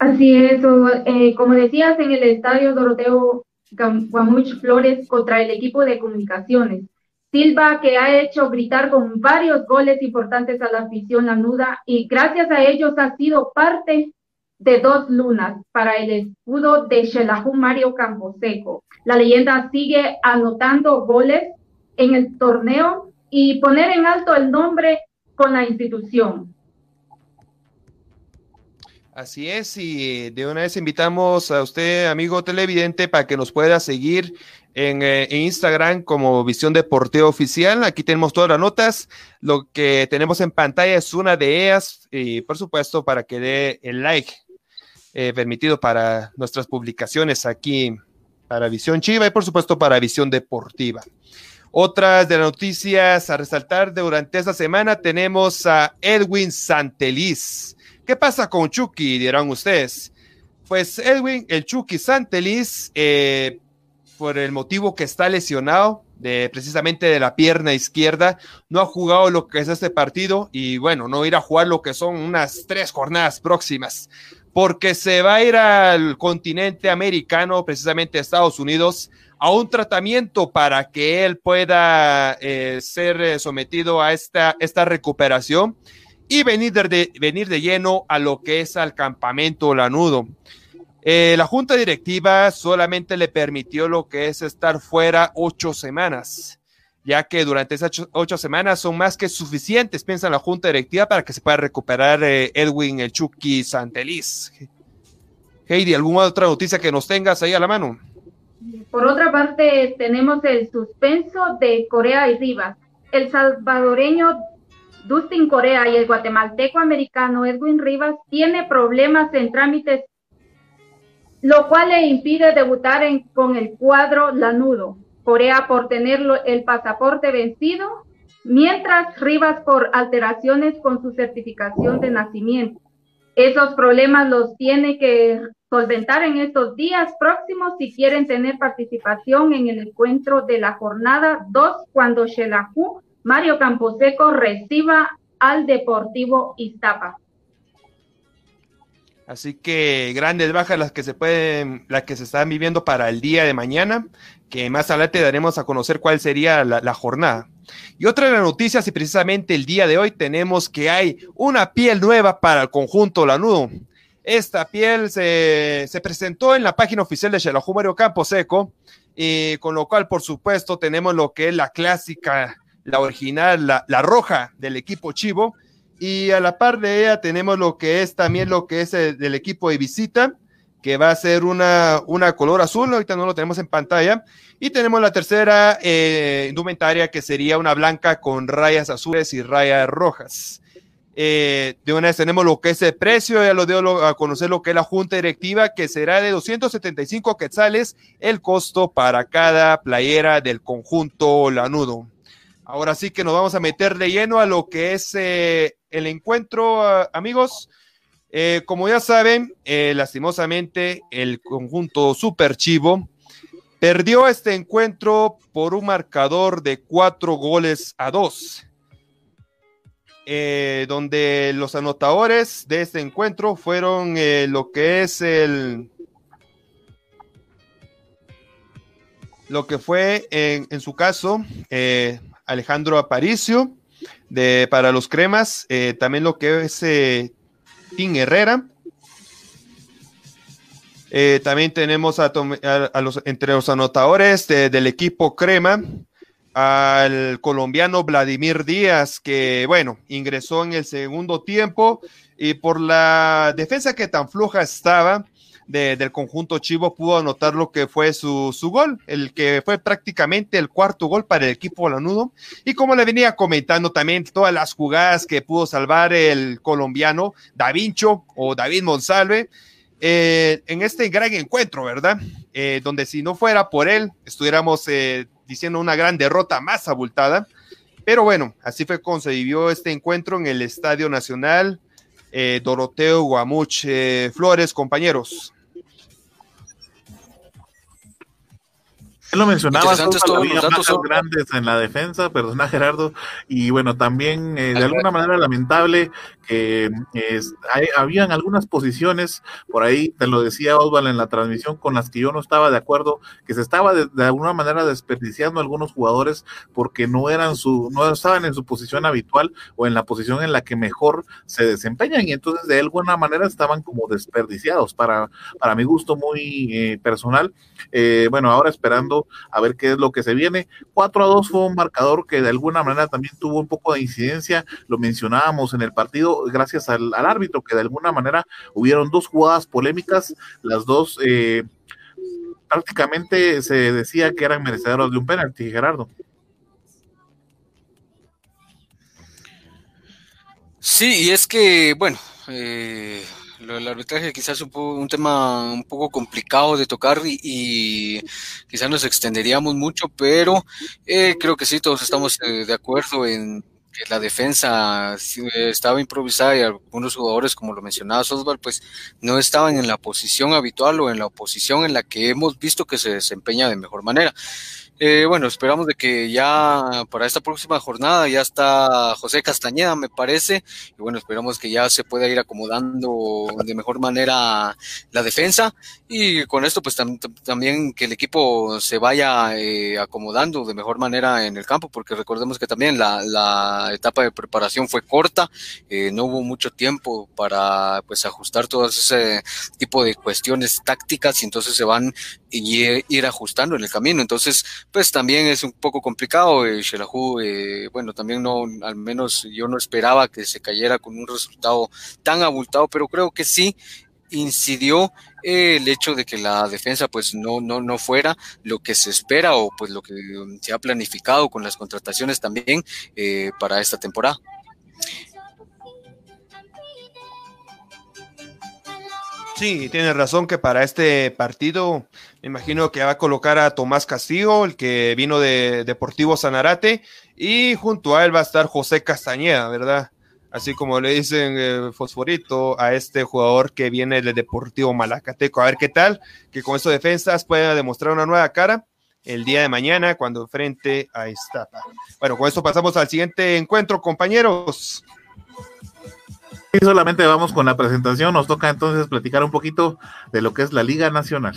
Así es, eh, como decías, en el estadio Doroteo Guamuch Flores contra el equipo de comunicaciones. Silva, que ha hecho gritar con varios goles importantes a la afición lanuda y gracias a ellos ha sido parte de dos lunas para el escudo de Shelahu Mario Camposeco. La leyenda sigue anotando goles en el torneo y poner en alto el nombre con la institución. Así es, y de una vez invitamos a usted, amigo televidente, para que nos pueda seguir en, eh, Instagram como Visión Deportiva Oficial. Aquí tenemos todas las notas. Lo que tenemos en pantalla es una de ellas, y por supuesto, para que dé el like eh, permitido para nuestras publicaciones aquí para Visión Chiva y por supuesto para Visión Deportiva. Otras de las noticias a resaltar durante esta semana tenemos a Edwin Santeliz ¿Qué pasa con Chucky? Dirán ustedes. Pues Edwin, el Chucky Santelis, eh, por el motivo que está lesionado, de, precisamente de la pierna izquierda, no ha jugado lo que es este partido y bueno, no irá a jugar lo que son unas tres jornadas próximas, porque se va a ir al continente americano, precisamente a Estados Unidos, a un tratamiento para que él pueda eh, ser eh, sometido a esta, esta recuperación y venir de, venir de lleno a lo que es al campamento lanudo. Eh, la junta directiva solamente le permitió lo que es estar fuera ocho semanas, ya que durante esas ocho, semanas son más que suficientes, piensa la junta directiva, para que se pueda recuperar eh, Edwin el Chucky Santeliz. Heidi, ¿alguna otra noticia que nos tengas ahí a la mano? Por otra parte, tenemos el suspenso de Corea y Rivas. El salvadoreño Dustin Corea y el guatemalteco americano Edwin Rivas tiene problemas en trámites, lo cual le impide debutar con el cuadro lanudo. Corea por tener el pasaporte vencido, mientras Rivas por alteraciones con su certificación de nacimiento. Esos problemas los tiene que solventar en estos días próximos si quieren tener participación en el encuentro de la jornada 2 cuando Shelahu Mario Camposeco reciba al Deportivo Iztapa. Así que grandes bajas las que se pueden, las que se están viviendo para el día de mañana, que más adelante daremos a conocer cuál sería la, jornada. Y otra de las noticias, y precisamente el día de hoy tenemos que hay una piel nueva para el conjunto Lanudo. Esta piel se, presentó en la página oficial de Xelajú Mario Camposeco, y con lo cual, por supuesto, tenemos lo que es la clásica la original, la, roja del equipo Chivo. Y a la par de ella tenemos lo que es también lo que es el, del equipo de visita, que va a ser una, una color azul, ahorita no lo tenemos en pantalla. Y tenemos la tercera eh, indumentaria, que sería una blanca con rayas azules y rayas rojas. Eh, de una vez tenemos lo que es el precio, ya lo dio a conocer lo que es la junta directiva, que será de 275 quetzales el costo para cada playera del conjunto lanudo. Ahora sí que nos vamos a meter de lleno a lo que es eh, el encuentro, amigos. Eh, como ya saben, eh, lastimosamente el conjunto Super Chivo perdió este encuentro por un marcador de cuatro goles a dos. donde los anotadores de este encuentro fueron lo que es el lo que fue en, en su caso Alejandro Aparicio, de, para los cremas, eh, también lo que es eh, Tim Herrera. Eh, también tenemos a, los, entre los anotadores del equipo crema al colombiano Vladimir Díaz, que bueno, ingresó en el segundo tiempo y por la defensa que tan floja estaba, del conjunto Chivo pudo anotar lo que fue su, gol, el que fue prácticamente el cuarto gol para el equipo lanudo. Y como le venía comentando también, todas las jugadas que pudo salvar el colombiano Davincho o David Monsalve. Eh, en este gran encuentro, ¿verdad? Eh, donde si no fuera por él, estuviéramos eh, diciendo una gran derrota más abultada. Pero bueno, así fue como se vivió este encuentro en el Estadio Nacional Doroteo Guamuch Flores, compañeros. Él lo mencionaba, los datos son... grandes en la defensa, perdona Gerardo, y bueno, también eh, de alguna manera lamentable que hay, habían algunas posiciones, por ahí te lo decía Osval en la transmisión, con las que yo no estaba de acuerdo, que se estaba de, de, alguna manera desperdiciando algunos jugadores porque no eran su, no estaban en su posición habitual o en la posición en la que mejor se desempeñan, y entonces de alguna manera estaban como desperdiciados para, para mi gusto muy eh, personal. Eh, bueno, ahora esperando a ver qué es lo que se viene. 4 a 2 fue un marcador que de alguna manera también tuvo un poco de incidencia, lo mencionábamos en el partido, gracias al, árbitro, que de alguna manera hubieron dos jugadas polémicas, las dos eh, prácticamente se decía que eran merecedores de un penalti, Gerardo. Sí, y es que, bueno, eh, el arbitraje quizás es un, tema un poco complicado de tocar y, quizás nos extenderíamos mucho, pero eh, creo que sí, todos estamos eh, de acuerdo en que la defensa estaba improvisada y algunos jugadores, como lo mencionaba Osvaldo, pues no estaban en la posición habitual o en la posición en la que hemos visto que se desempeña de mejor manera. Eh, bueno, esperamos de que ya para esta próxima jornada ya está José Castañeda, me parece, y bueno, esperamos que ya se pueda ir acomodando de mejor manera la defensa. Y con esto pues también que el equipo se vaya eh, acomodando de mejor manera en el campo, porque recordemos que también la, etapa de preparación fue corta, eh, no hubo mucho tiempo para pues ajustar todo ese tipo de cuestiones tácticas y entonces se van y ir ajustando en el camino. Entonces, pues también es un poco complicado. Eh, eh, bueno, también no, al menos yo no esperaba que se cayera con un resultado tan abultado, pero creo que sí incidió el hecho de que la defensa pues no, no, no fuera lo que se espera o pues lo que se ha planificado con las contrataciones también eh, para esta temporada. Sí, tiene razón que para este partido me imagino que va a colocar a Tomás Castillo, el que vino de Deportivo Sanarate, y junto a él va a estar José Castañeda, ¿verdad? Así como le dicen eh, Fosforito a este jugador que viene del Deportivo Malacateco. A ver qué tal, que con esas defensas pueda demostrar una nueva cara el día de mañana cuando frente a Estapa. Bueno, con esto pasamos al siguiente encuentro, compañeros. Y solamente vamos con la presentación. Nos toca entonces platicar un poquito de lo que es la Liga Nacional.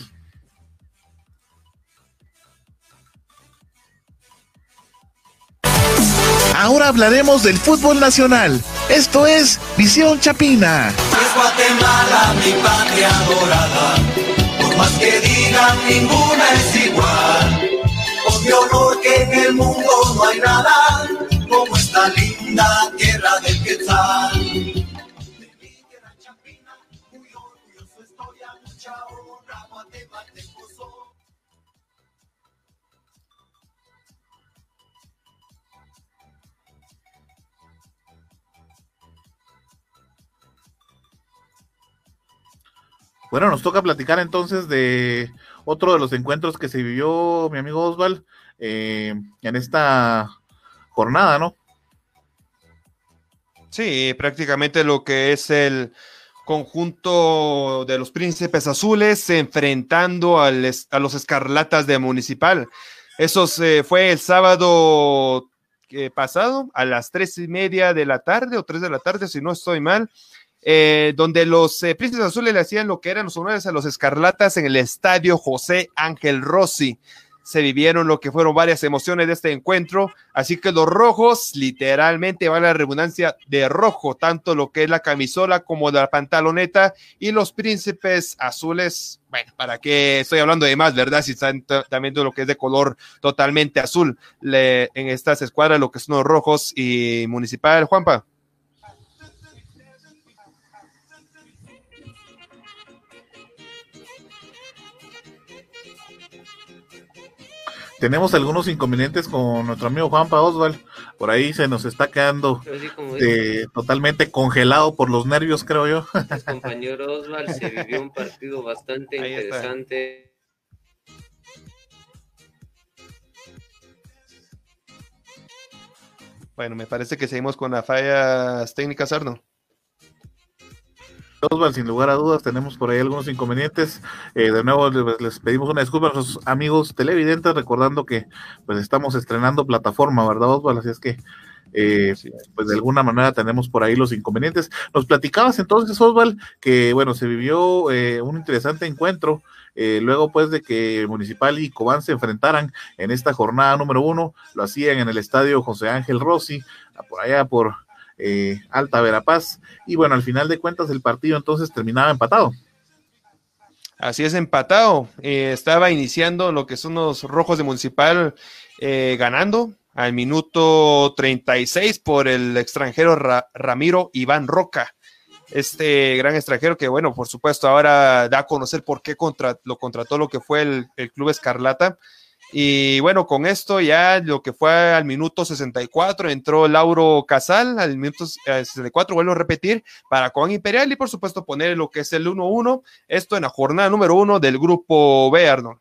Ahora hablaremos del fútbol nacional. Esto es Visión Chapina. Es Guatemala, mi patria dorada. Por más que digan, ninguna es igual. Con mi honor que en el mundo no hay nada como esta linda tierra del Quetzal. Bueno, nos toca platicar entonces de otro de los encuentros que se vivió mi amigo Osval eh, en esta jornada, ¿no? Sí, prácticamente lo que es el conjunto de los príncipes azules enfrentando a los escarlatas de municipal. Eso se fue el sábado eh, pasado a las tres y media de la tarde o tres de la tarde, si no estoy mal. Eh, donde los eh, Príncipes Azules le hacían lo que eran los honores a los Escarlatas en el estadio José Ángel Rossi. Se vivieron lo que fueron varias emociones de este encuentro, así que los rojos literalmente van a la redundancia de rojo, tanto lo que es la camisola como la pantaloneta, y los príncipes azules, bueno, ¿para qué estoy hablando de más, verdad? Si están también lo que es de color totalmente azul en estas escuadras, lo que son los rojos y municipal, Juanpa. Tenemos algunos inconvenientes con nuestro amigo Juanpa Oswald. Por ahí se nos está quedando eh, totalmente congelado por los nervios, creo yo. Compañero Oswald se vivió un partido bastante interesante. Bueno, me parece que seguimos con las fallas técnicas, Arno. Osval, sin lugar a dudas, tenemos por ahí algunos inconvenientes. Eh, de nuevo, les, pedimos una disculpa a nuestros amigos televidentes, recordando que pues estamos estrenando plataforma, ¿verdad, Osval? Así es que, eh, pues de alguna manera tenemos por ahí los inconvenientes. Nos platicabas entonces, Osval, que bueno, se vivió eh, un interesante encuentro. luego pues de que Municipal y Cobán se enfrentaran en esta jornada número uno, lo hacían en el estadio José Ángel Rossi, por allá por eh, Alta Verapaz. Y bueno, al final de cuentas el partido entonces terminaba empatado. Así es, empatado. Eh, estaba iniciando lo que son los rojos de Municipal eh, ganando al minuto 36 por el extranjero Ramiro Iván Roca. Este gran extranjero que, bueno, por supuesto, ahora da a conocer por qué lo contrató lo que fue el, el Club Escarlata y bueno, con esto ya lo que fue al minuto 64 entró Lauro Casal, al minuto 64 eh, vuelvo a repetir, para con Imperial y por supuesto poner lo que es el 1-1, esto en la jornada número uno del grupo B, Arnold.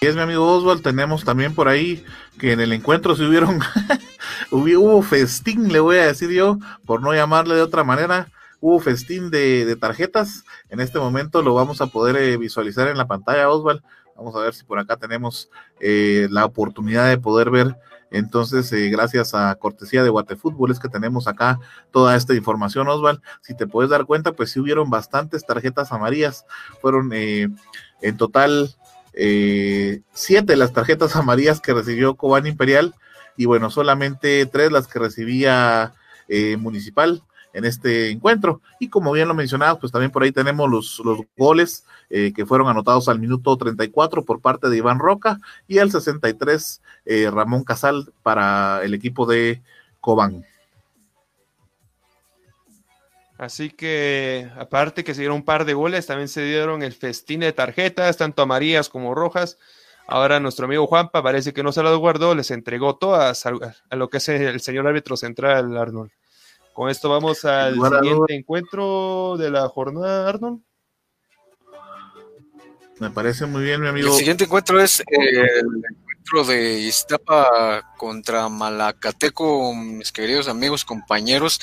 Y es mi amigo Oswald, tenemos también por ahí que en el encuentro se hubieron, hubo festín, le voy a decir yo, por no llamarle de otra manera, hubo festín de, tarjetas. En este momento lo vamos a poder eh, visualizar en la pantalla, Osval. Vamos a ver si por acá tenemos eh, la oportunidad de poder ver. Entonces, eh, gracias a cortesía de Guatefútbol es que tenemos acá toda esta información, Osval. Si te puedes dar cuenta, pues sí hubieron bastantes tarjetas amarillas. Fueron en total siete las tarjetas amarillas que recibió Cobán Imperial y bueno, solamente tres las que recibía Municipal en este encuentro. Y como bien lo mencionabas, pues también por ahí tenemos los, los goles eh, que fueron anotados al minuto 34 por parte de Iván Roca y al 63 eh, Ramón Casal para el equipo de Cobán. Así que, aparte que se dieron un par de goles, también se dieron el festín de tarjetas, tanto amarillas como rojas. Ahora nuestro amigo Juanpa parece que no se las guardó, les entregó todas a, a lo que es el señor árbitro central, Arnold. Con esto vamos al siguiente encuentro de la jornada, Arnold. Me parece muy bien, mi amigo. El siguiente encuentro es eh, el encuentro de Iztapa contra Malacateco, mis queridos amigos, compañeros.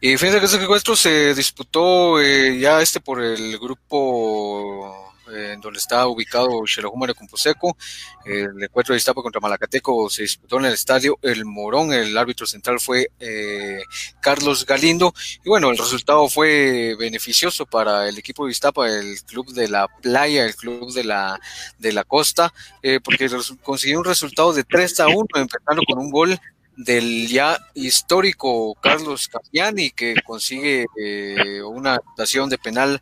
Y fíjense que ese encuentro se disputó eh, ya este por el grupo en donde está ubicado Xelojuma de Composeco. El encuentro de Iztapa contra Malacateco se disputó en el estadio El Morón. El árbitro central fue eh, Carlos Galindo. Y bueno, el resultado fue beneficioso para el equipo de Iztapa, el club de la playa, el club de la, de la costa, eh, porque consiguió un resultado de 3 a 1, empezando con un gol del ya histórico Carlos Capiani que consigue eh, una actuación de penal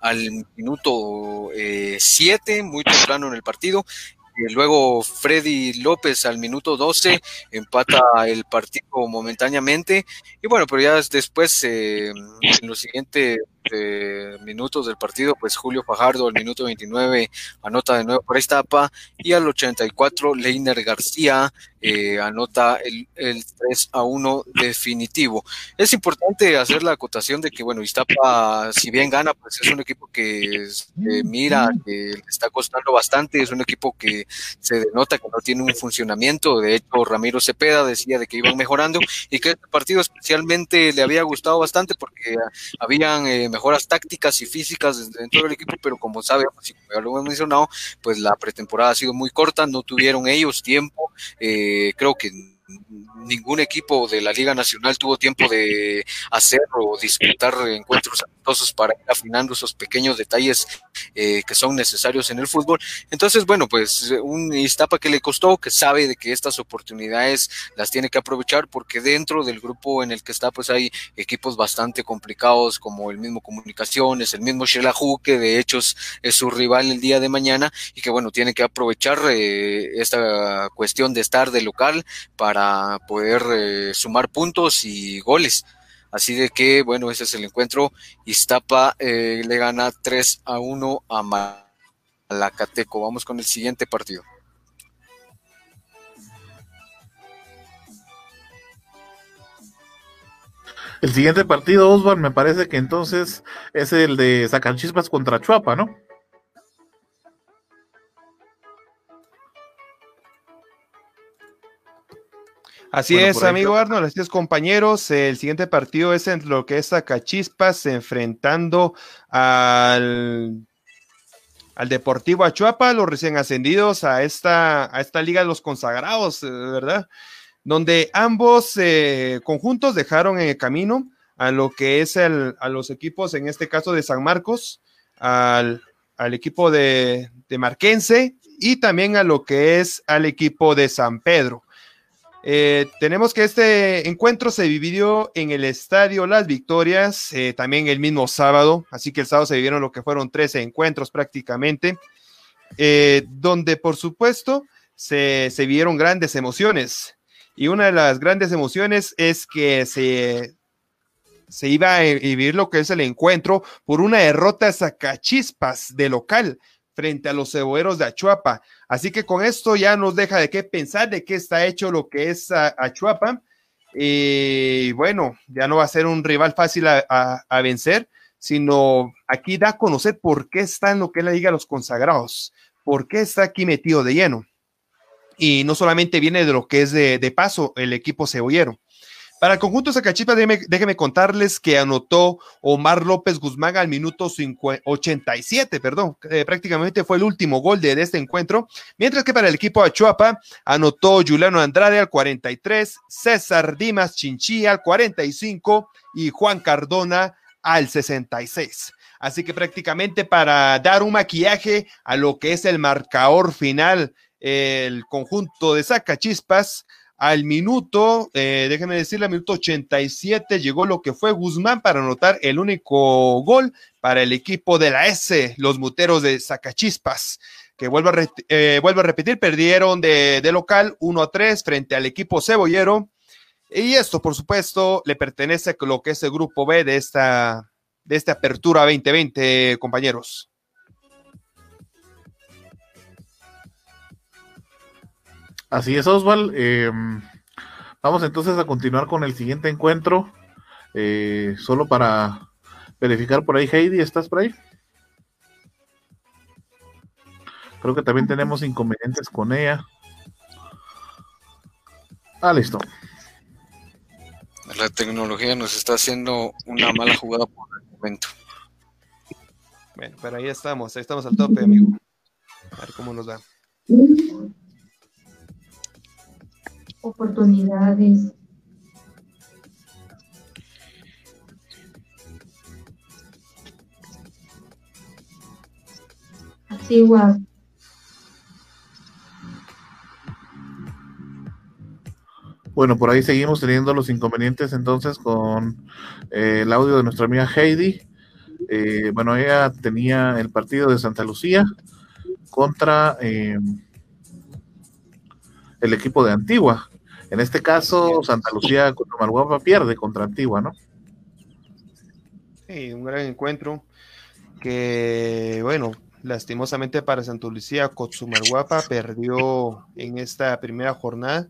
al minuto 7, eh, muy temprano en el partido. Y luego Freddy López al minuto 12 empata el partido momentáneamente. Y bueno, pero ya después, eh, en los siguientes minutos del partido, pues Julio Fajardo al minuto 29 anota de nuevo por Iztapa y al 84 Leiner García eh, anota el, el, 3 a 1 definitivo. Es importante hacer la acotación de que, bueno, Iztapa, si bien gana, pues es un equipo que mira, que le está costando bastante, es un equipo que se denota que no tiene un funcionamiento. De hecho, Ramiro Cepeda decía de que iban mejorando y que este partido especialmente le había gustado bastante porque habían eh, mejoras tácticas y físicas dentro del equipo, pero como sabemos, y como ya lo hemos mencionado, pues la pretemporada ha sido muy corta, no tuvieron ellos tiempo, eh, creo que ningún equipo de la Liga Nacional tuvo tiempo de hacer o disputar encuentros amistosos para ir afinando esos pequeños detalles eh, que son necesarios en el fútbol. Entonces, bueno, pues un Iztapa que le costó, que sabe de que estas oportunidades las tiene que aprovechar porque dentro del grupo en el que está, pues hay equipos bastante complicados como el mismo Comunicaciones, el mismo Shelahu, que de hecho es, su rival el día de mañana y que bueno, tiene que aprovechar eh, esta cuestión de estar de local para poder eh, sumar puntos y goles. Así de que, bueno, ese es el encuentro. Iztapa eh, le gana 3 a 1 a Malacateco. Vamos con el siguiente partido. El siguiente partido, Osvaldo, me parece que entonces es el de Sacanchispas contra Chuapa, ¿no? Así es, amigo Arnold, así es, compañeros. El siguiente partido es entre lo que es Acachispas enfrentando al, al Deportivo Achuapa, los recién ascendidos a esta, a esta Liga de los Consagrados, eh, ¿verdad? Donde ambos eh, conjuntos dejaron en el camino a lo que es el, a los equipos, en este caso de San Marcos, al, al equipo de, de Marquense y también a lo que es al equipo de San Pedro. Eh, tenemos que este encuentro se dividió en el estadio Las Victorias, eh, también el mismo sábado, así que el sábado se vivieron lo que fueron 13 encuentros prácticamente, eh, donde por supuesto se, se vieron grandes emociones. Y una de las grandes emociones es que se, se iba a vivir lo que es el encuentro por una derrota sacachispas de local frente a los ceboeros de Achuapa. Así que con esto ya nos deja de qué pensar de qué está hecho lo que es Achuapa. Y bueno, ya no va a ser un rival fácil a, vencer, sino aquí da a conocer por qué está en lo que es la Liga de los Consagrados, por qué está aquí metido de lleno. Y no solamente viene de lo que es de, de paso el equipo cebollero. Para el conjunto Zacachipa, déjeme, contarles que anotó Omar López Guzmán al minuto 87, perdón, eh, prácticamente fue el último gol de, este encuentro, mientras que para el equipo Achuapa anotó Juliano Andrade al 43, César Dimas Chinchilla al 45 y Juan Cardona al 66. Así que prácticamente para dar un maquillaje a lo que es el marcador final, el conjunto de Zacachispas al minuto, eh, déjenme decirle, al minuto 87 llegó lo que fue Guzmán para anotar el único gol para el equipo de la S, los muteros de Zacachispas, que vuelvo a, eh, a repetir, perdieron de, local 1 a 3 frente al equipo cebollero. Y esto, por supuesto, le pertenece a lo que es el grupo B de esta, de esta apertura 2020, compañeros. Así es, Osval. Em, vamos entonces a continuar con el siguiente encuentro. Eh, solo para verificar por ahí, Heidi, ¿estás por ahí? Creo que también tenemos inconvenientes con ella. Ah, listo. La tecnología nos está haciendo una mala jugada por el momento. Bueno, pero ahí estamos, ahí estamos al tope, amigo. A ver cómo nos da oportunidades. Así igual. Bueno, por ahí seguimos teniendo los inconvenientes entonces con eh, el audio de nuestra amiga Heidi. Eh, bueno, ella tenía el partido de Santa Lucía contra eh, el equipo de Antigua. En este caso, Santa Lucía Cochumalguapa pierde contra Antigua, ¿no? Sí, un gran encuentro que, bueno, lastimosamente para Santa Lucía Cochumalguapa perdió en esta primera jornada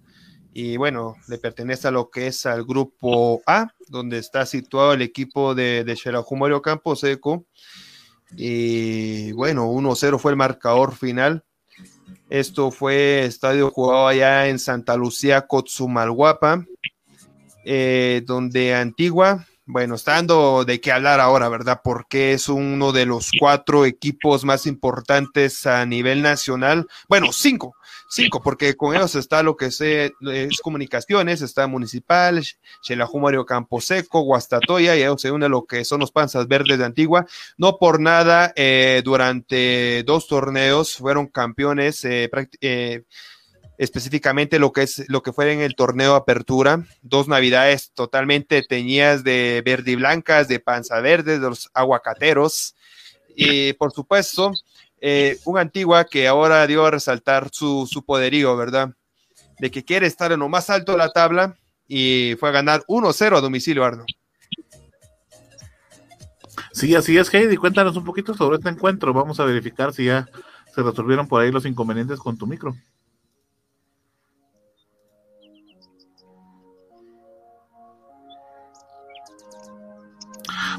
y bueno, le pertenece a lo que es al grupo A, donde está situado el equipo de, de Xelajumario Campo Seco. Y bueno, 1-0 fue el marcador final esto fue estadio jugado allá en Santa Lucía, Cotzumalguapa, eh, donde Antigua, bueno, está dando de qué hablar ahora, ¿verdad? Porque es uno de los cuatro equipos más importantes a nivel nacional. Bueno, cinco, cinco, porque con ellos está lo que es comunicaciones, está Municipal, Xelajú Mario Camposeco, Guastatoya, y ellos se une lo que son los panzas verdes de Antigua. No por nada, eh, durante dos torneos fueron campeones, eh, eh, específicamente lo que es lo que fue en el torneo Apertura, dos navidades totalmente teñidas de verde y blancas, de panza verde, de los aguacateros. Y por supuesto, eh, un Antigua que ahora dio a resaltar su, su poderío, ¿verdad? De que quiere estar en lo más alto de la tabla y fue a ganar 1-0 a domicilio, Arno. Sí, así es, Heidi. Cuéntanos un poquito sobre este encuentro. Vamos a verificar si ya se resolvieron por ahí los inconvenientes con tu micro.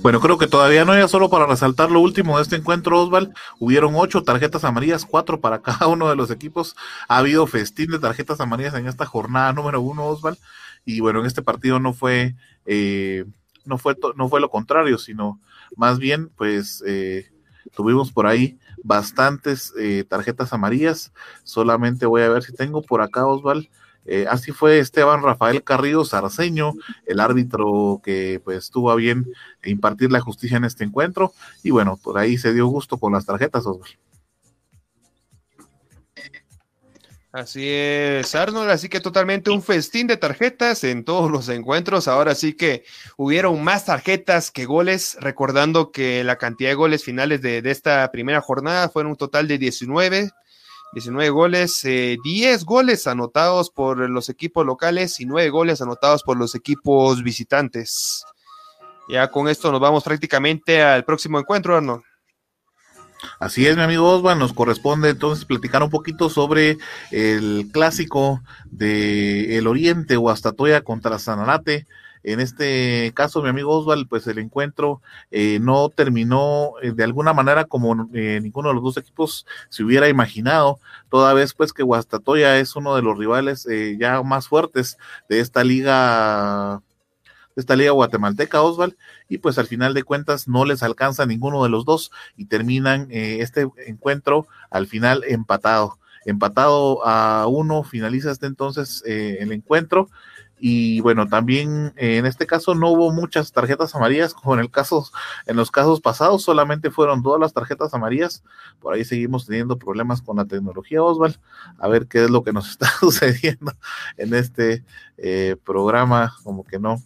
Bueno, creo que todavía no, ya solo para resaltar lo último de este encuentro, Osval, hubieron ocho tarjetas amarillas, cuatro para cada uno de los equipos. Ha habido festín de tarjetas amarillas en esta jornada número uno, Osval, y bueno, en este partido no fue, eh, no fue, no fue lo contrario, sino más bien, pues, eh, tuvimos por ahí bastantes eh, tarjetas amarillas. Solamente voy a ver si tengo por acá, Osval. Eh, así fue Esteban Rafael Carrillo Sarceño, el árbitro que pues tuvo a bien impartir la justicia en este encuentro. Y bueno, por ahí se dio gusto con las tarjetas, Osval. Así es, Arnold, así que totalmente un festín de tarjetas en todos los encuentros. Ahora sí que hubieron más tarjetas que goles, recordando que la cantidad de goles finales de, de esta primera jornada fueron un total de 19, 19 goles, eh, 10 goles anotados por los equipos locales y 9 goles anotados por los equipos visitantes. Ya con esto nos vamos prácticamente al próximo encuentro, Arnold. Así es, mi amigo Osvan, nos corresponde entonces platicar un poquito sobre el clásico de El Oriente, Huastatoya contra Sanarate. En este caso, mi amigo Osval, pues el encuentro eh, no terminó eh, de alguna manera como eh, ninguno de los dos equipos se hubiera imaginado, toda vez pues que Guastatoya es uno de los rivales eh, ya más fuertes de esta liga esta liga guatemalteca, Osval, y pues al final de cuentas no les alcanza ninguno de los dos y terminan eh, este encuentro al final empatado. Empatado a uno, finaliza este entonces eh, el encuentro. Y bueno, también eh, en este caso no hubo muchas tarjetas amarillas, como en el caso, en los casos pasados, solamente fueron todas las tarjetas amarillas. Por ahí seguimos teniendo problemas con la tecnología, Osval. A ver qué es lo que nos está sucediendo en este eh, programa, como que no,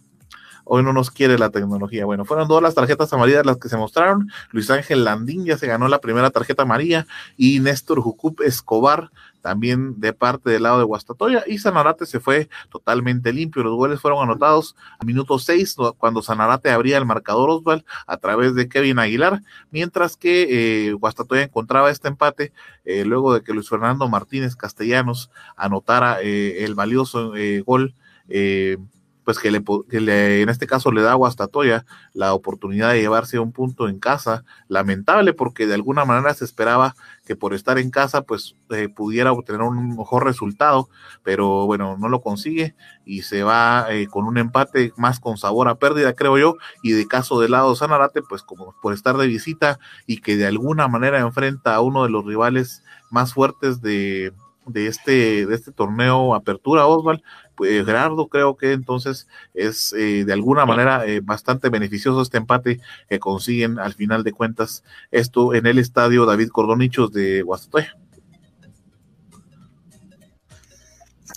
hoy no nos quiere la tecnología. Bueno, fueron todas las tarjetas amarillas las que se mostraron. Luis Ángel Landín ya se ganó la primera tarjeta amarilla y Néstor Jucup Escobar también de parte del lado de Guastatoya y Sanarate se fue totalmente limpio. Los goles fueron anotados a minuto 6 cuando Sanarate abría el marcador Osval a través de Kevin Aguilar, mientras que eh, Guastatoya encontraba este empate eh, luego de que Luis Fernando Martínez Castellanos anotara eh, el valioso eh, gol eh, pues que le, que le, en este caso le da a Guastatoya la oportunidad de llevarse un punto en casa, lamentable porque de alguna manera se esperaba que por estar en casa pues eh, pudiera obtener un mejor resultado, pero bueno, no lo consigue y se va eh, con un empate más con sabor a pérdida, creo yo, y de caso del lado Sanarate, pues como por estar de visita y que de alguna manera enfrenta a uno de los rivales más fuertes de, de este, de este torneo Apertura, Osval, pues Gerardo creo que entonces es eh, de alguna manera eh, bastante beneficioso este empate que consiguen al final de cuentas esto en el estadio David Cordonichos de Guastatoya.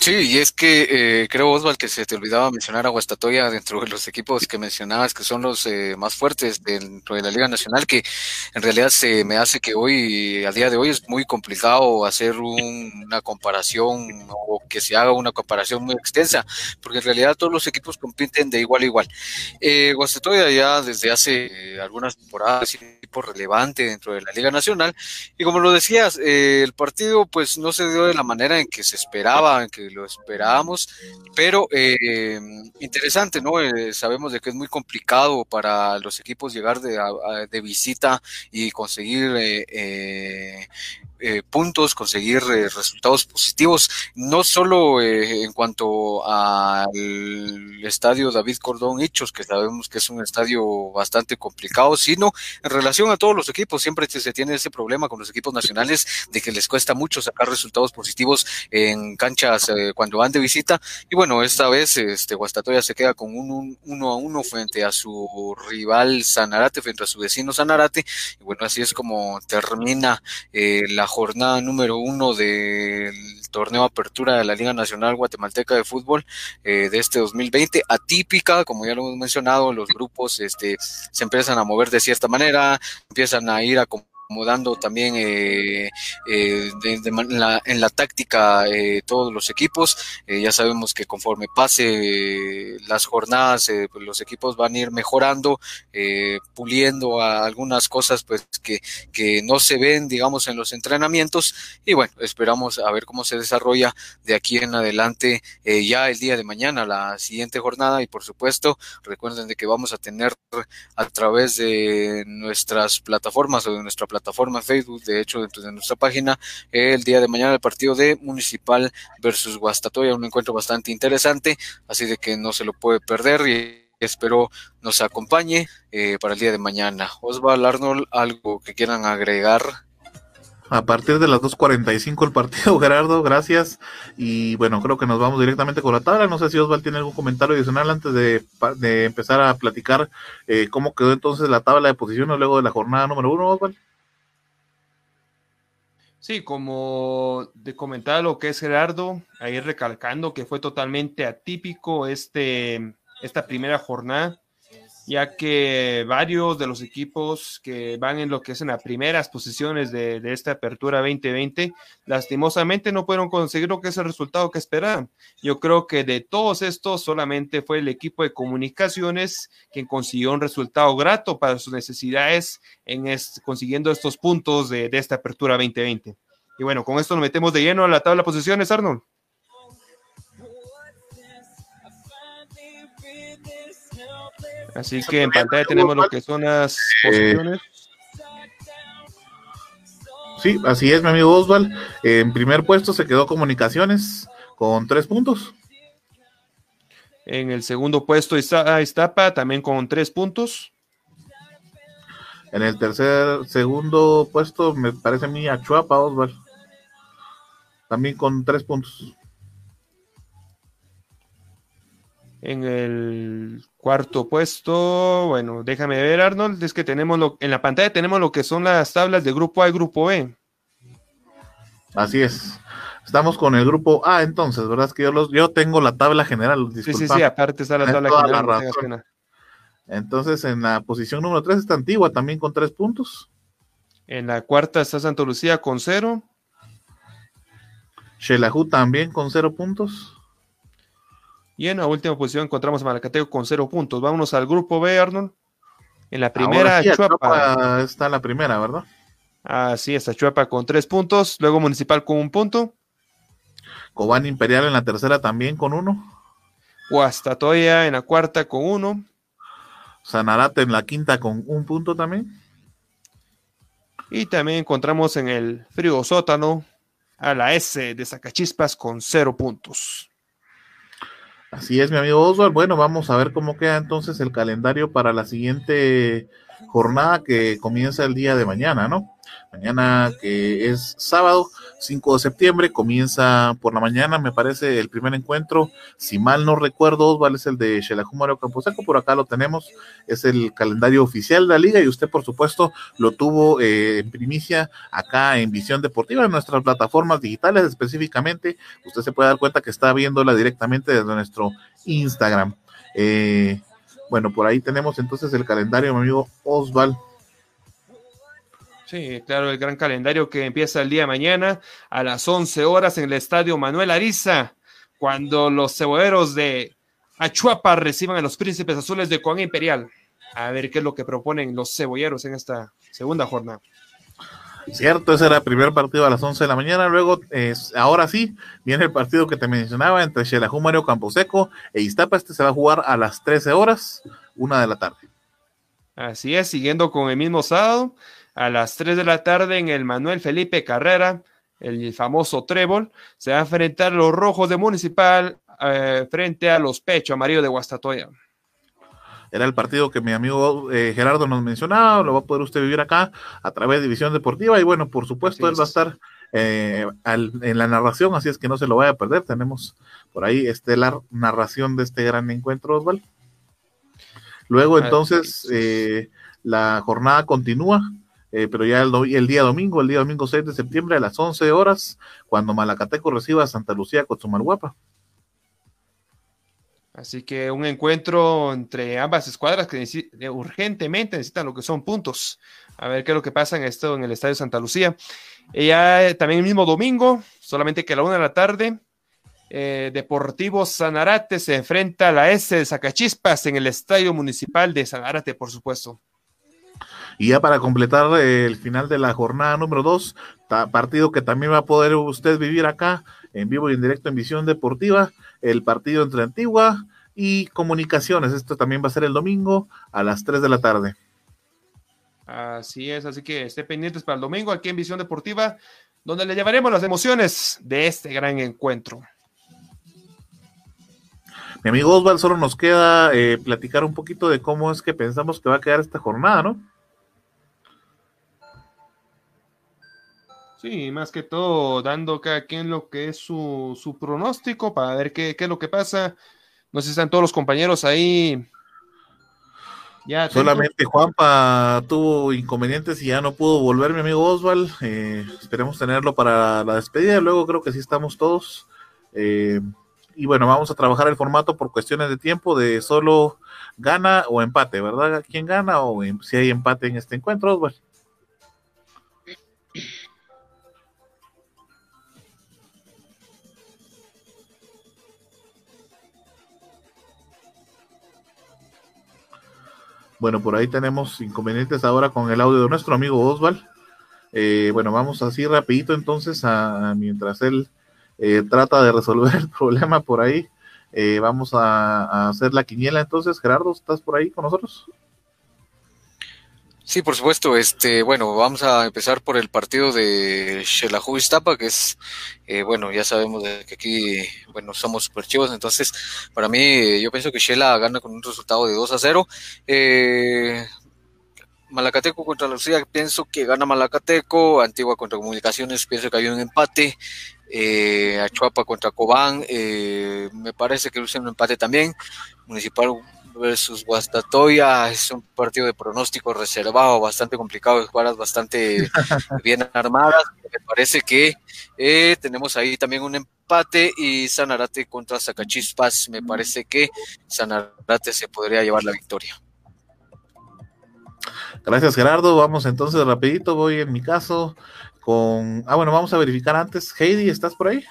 Sí, y es que eh, creo, Osval, que se te olvidaba mencionar a Guastatoya dentro de los equipos que mencionabas, que son los eh, más fuertes dentro de la Liga Nacional, que en realidad se me hace que hoy, a día de hoy, es muy complicado hacer un, una comparación o que se haga una comparación muy extensa, porque en realidad todos los equipos compiten de igual a igual. Eh, Guastatoya ya desde hace algunas temporadas es un equipo relevante dentro de la Liga Nacional, y como lo decías, el partido pues no se dio de la manera en que se esperaba, en que lo esperábamos, pero eh, interesante, ¿no? Eh, sabemos de que es muy complicado para los equipos llegar de, a, de visita y conseguir eh, eh, puntos, conseguir eh, resultados positivos, no solo eh, en cuanto al estadio David Cordón Hichos, que sabemos que es un estadio bastante complicado, sino en relación a todos los equipos. Siempre se tiene ese problema con los equipos nacionales de que les cuesta mucho sacar resultados positivos en canchas eh, cuando van de visita. Y bueno, esta vez este Guastatoya se queda con un, un uno a uno frente a su rival Sanarate, frente a su vecino Sanarate. Y bueno, así es como termina eh, la jornada número uno del torneo Apertura de la Liga Nacional Guatemalteca de Fútbol eh, de este 2020, atípica, como ya lo hemos mencionado, los grupos este, se empiezan a mover de cierta manera, empiezan a ir a acomodando también eh, eh, en, la, táctica eh, todos los equipos. ya sabemos que conforme pase las jornadas, pues los equipos van a ir mejorando, puliendo algunas cosas pues que, que no se ven, digamos, en los entrenamientos. Y bueno, esperamos a ver cómo se desarrolla de aquí en adelante ya el día de mañana, la siguiente jornada. Y por supuesto, recuerden de que vamos a tener a través de nuestras plataformas o de nuestra plataforma Facebook, de hecho dentro de nuestra página, el día de mañana el partido de Municipal versus Guastatoya, un encuentro bastante interesante, así de que no se lo puede perder y espero nos acompañe eh, para el día de mañana. Osval Arnold, algo que quieran agregar a partir de las 2.45 el partido, Gerardo, gracias. Y bueno, creo que nos vamos directamente con la tabla. No sé si Osval tiene algún comentario adicional antes de, empezar a platicar eh, cómo quedó entonces la tabla de posiciones luego de la jornada número uno, Osval. Sí, como de comentar lo que es Gerardo, ahí recalcando que fue totalmente atípico este, esta primera jornada ya que varios de los equipos que van en lo que es en las primeras posiciones de, esta apertura 2020, lastimosamente no pudieron conseguir lo que es el resultado que esperaban. Yo creo que de todos estos solamente fue el equipo de comunicaciones quien consiguió un resultado grato para sus necesidades en consiguiendo estos puntos de, de esta apertura 2020. Y bueno, con esto nos metemos de lleno a la tabla de posiciones, Arnold. Así que en pantalla tenemos lo que son las posiciones. Sí, así es, mi amigo Osval. En primer puesto se quedó Comunicaciones con tres puntos. En el segundo puesto está Iztapa también con tres puntos. En el tercer, segundo puesto me parece a mí Achuapa, Osval. También con tres puntos. En el cuarto puesto, bueno, déjame ver, Arnold, es que tenemos lo, en la pantalla tenemos lo que son las tablas de grupo A y grupo B. Así es. Estamos con el grupo A, entonces, ¿verdad? Es que yo, los, yo tengo la tabla general. Sí, sí, sí, aparte está la tabla general. entonces, en la posición número 3 está Antigua, también con tres puntos. En la cuarta está Santa Lucía con cero. Shelahu también con cero puntos. Y en la última posición encontramos a Malacateo con cero puntos. Vámonos al grupo B, Arnold. En la primera, Chuapa. Está la primera, ¿verdad? Así es, Chuapa con tres puntos. Luego Municipal con un punto. Cobán Imperial en la tercera también con uno. Huastatoya en la cuarta con uno. Sanarate en la quinta con un punto también. Y también encontramos en el frío sótano a la S de Zacachispas con cero puntos. Así es, mi amigo Oswald. Bueno, vamos a ver cómo queda entonces el calendario para la siguiente jornada que comienza el día de mañana, ¿no? Mañana que es sábado 5 de septiembre, comienza por la mañana, me parece el primer encuentro. Si mal no recuerdo, Osval es el de Xelajú Mario Camposeco, por acá lo tenemos, es el calendario oficial de la liga y usted, por supuesto, lo tuvo eh, en primicia acá en Visión Deportiva, en nuestras plataformas digitales específicamente. Usted se puede dar cuenta que está viéndola directamente desde nuestro Instagram. Eh, bueno, por ahí tenemos entonces el calendario, mi amigo Osval. Sí, claro, el gran calendario que empieza el día de mañana a las 11 horas en el estadio Manuel Ariza, cuando los cebolleros de Achuapa reciban a los príncipes azules de Coan Imperial. A ver qué es lo que proponen los cebolleros en esta segunda jornada. Cierto, ese era el primer partido a las 11 de la mañana. Luego, ahora sí, viene el partido que te mencionaba entre Xelajú Mario Camposeco e Iztapa. Este se va a jugar a las 13 horas, una de la tarde. Así es, siguiendo con el mismo sábado a las 3 de la tarde en el Manuel Felipe Carrera, el famoso Trébol, se va a enfrentar los rojos de Municipal eh, frente a los Pecho Amarillo de Guastatoya. Era el partido que mi amigo eh, Gerardo nos mencionaba, lo va a poder usted vivir acá a través de División Deportiva y bueno, por supuesto, él va a estar eh, en la narración, así es que no se lo vaya a perder. Tenemos por ahí estelar narración de este gran encuentro, Osval. Luego entonces la jornada continúa eh, pero ya el, día domingo, el día domingo 6 de septiembre a las 11 horas, cuando Malacateco reciba a Santa Lucía Guapa. Así que un encuentro entre ambas escuadras que urgentemente necesitan lo que son puntos. A ver qué es lo que pasa en esto en el Estadio Santa Lucía. Y ya también el mismo domingo, solamente que a la una de la tarde, eh, Deportivo Sanarate se enfrenta a la S de Zacachispas en el Estadio Municipal de Sanarate, por supuesto. Y ya para completar el final de la jornada número 2, partido que también va a poder usted vivir acá en vivo y en directo en Visión Deportiva, el partido entre Antigua y Comunicaciones. Esto también va a ser el domingo a las 3 de la tarde. Así es, así que esté pendientes para el domingo aquí en Visión Deportiva, donde le llevaremos las emociones de este gran encuentro. Mi amigo Osval, solo nos queda eh, platicar un poquito de cómo es que pensamos que va a quedar esta jornada, ¿no? Sí, más que todo dando cada quien lo que es su, su pronóstico para ver qué, qué, es lo que pasa. No sé si están todos los compañeros ahí. Ya, Solamente Juanpa tuvo inconvenientes y ya no pudo volver, mi amigo Osval. Eh, esperemos tenerlo para la despedida. Luego creo que sí estamos todos. Eh, y bueno, vamos a trabajar el formato por cuestiones de tiempo de solo gana o empate, ¿verdad? ¿Quién gana o si hay empate en este encuentro, Osval? Bueno, por ahí tenemos inconvenientes ahora con el audio de nuestro amigo Osval. Eh, bueno, vamos así rapidito entonces a, mientras él eh, trata de resolver el problema por ahí. Eh, vamos a, a, hacer la quiniela entonces. Gerardo, ¿estás por ahí con nosotros? Sí, por supuesto. Este, bueno, vamos a empezar por el partido de Shelahu Iztapa, que es, eh, bueno, ya sabemos que aquí, bueno, somos super chivos, entonces, para mí, yo pienso que Shela gana con un resultado de 2 a 0. Eh, Malacateco contra Lucía, pienso que gana Malacateco. Antigua contra Comunicaciones, pienso que hay un empate. Eh, Achuapa contra Cobán, eh, me parece que luce un empate también. Municipal versus Guastatoya es un partido de pronóstico reservado, bastante complicado, jugadas bastante bien armadas. Me parece que eh, tenemos ahí también un empate y Sanarate contra Zacachispas. Me parece que Sanarate se podría llevar la victoria. Gracias Gerardo, vamos entonces rapidito, voy en mi caso con... Ah, bueno, vamos a verificar antes. Heidi, ¿estás por ahí?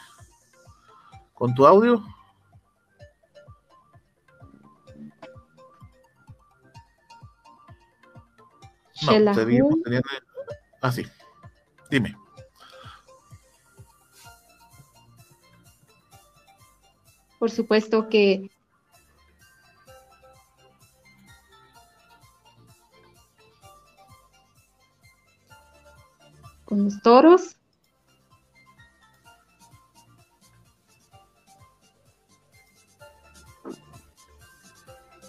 ¿Con tu audio? No, seguimos teniendo. Ah, sí. Dime. Por supuesto que con los toros.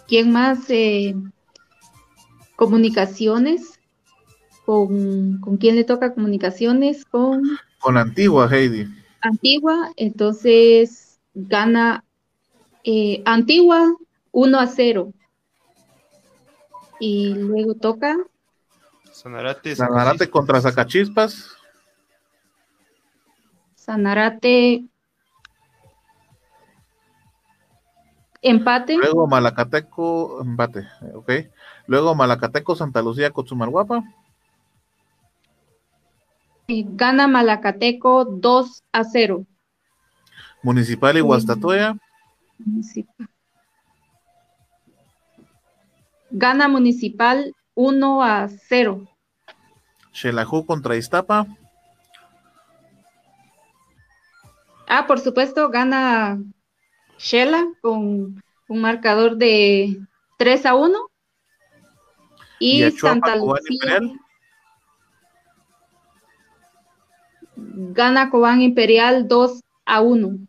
¿Quién más? Eh, comunicaciones. ¿Con, ¿Con quién le toca comunicaciones? Con... Con Antigua, Heidi. Antigua, entonces gana eh, Antigua 1 a 0. Y luego toca. Sanarate, Sanarate contra Zacachispas. Sanarate. Empate. Luego Malacateco, empate, ok. Luego Malacateco, Santa Lucía, Cotzumalguapa. Gana Malacateco 2 a 0. Municipal y Guastatoya. Gana Municipal 1 a 0. Xelajú contra Iztapa. Ah, por supuesto, gana Shela con un marcador de 3 a 1. Y, Santa Lucía gana Cobán Imperial 2 a 1.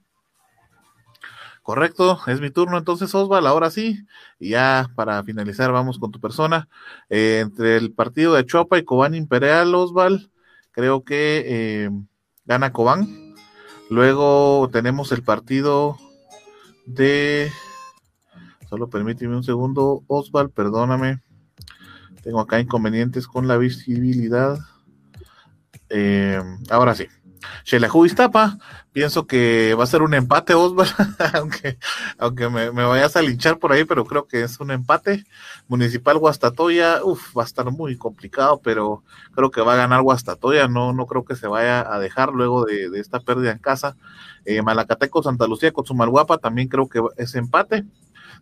Correcto, es mi turno entonces, Osval, ahora sí. Y ya para finalizar, vamos con tu persona. Eh, entre el partido de Chuapa y Cobán Imperial, Osval, creo que eh, gana Cobán. Luego tenemos el partido de. Solo permíteme un segundo, Osval, perdóname. Tengo acá inconvenientes con la visibilidad. Eh, ahora sí. Xelajú Iztapa, pienso que va a ser un empate, Osvaldo, aunque, aunque me, vayas a linchar por ahí, pero creo que es un empate. Municipal Guastatoya, uff, va a estar muy complicado, pero creo que va a ganar Guastatoya, no, no creo que se vaya a dejar luego de, esta pérdida en casa. Eh, Malacateco, Santa Lucía, Cozumalguapa, también creo que es empate.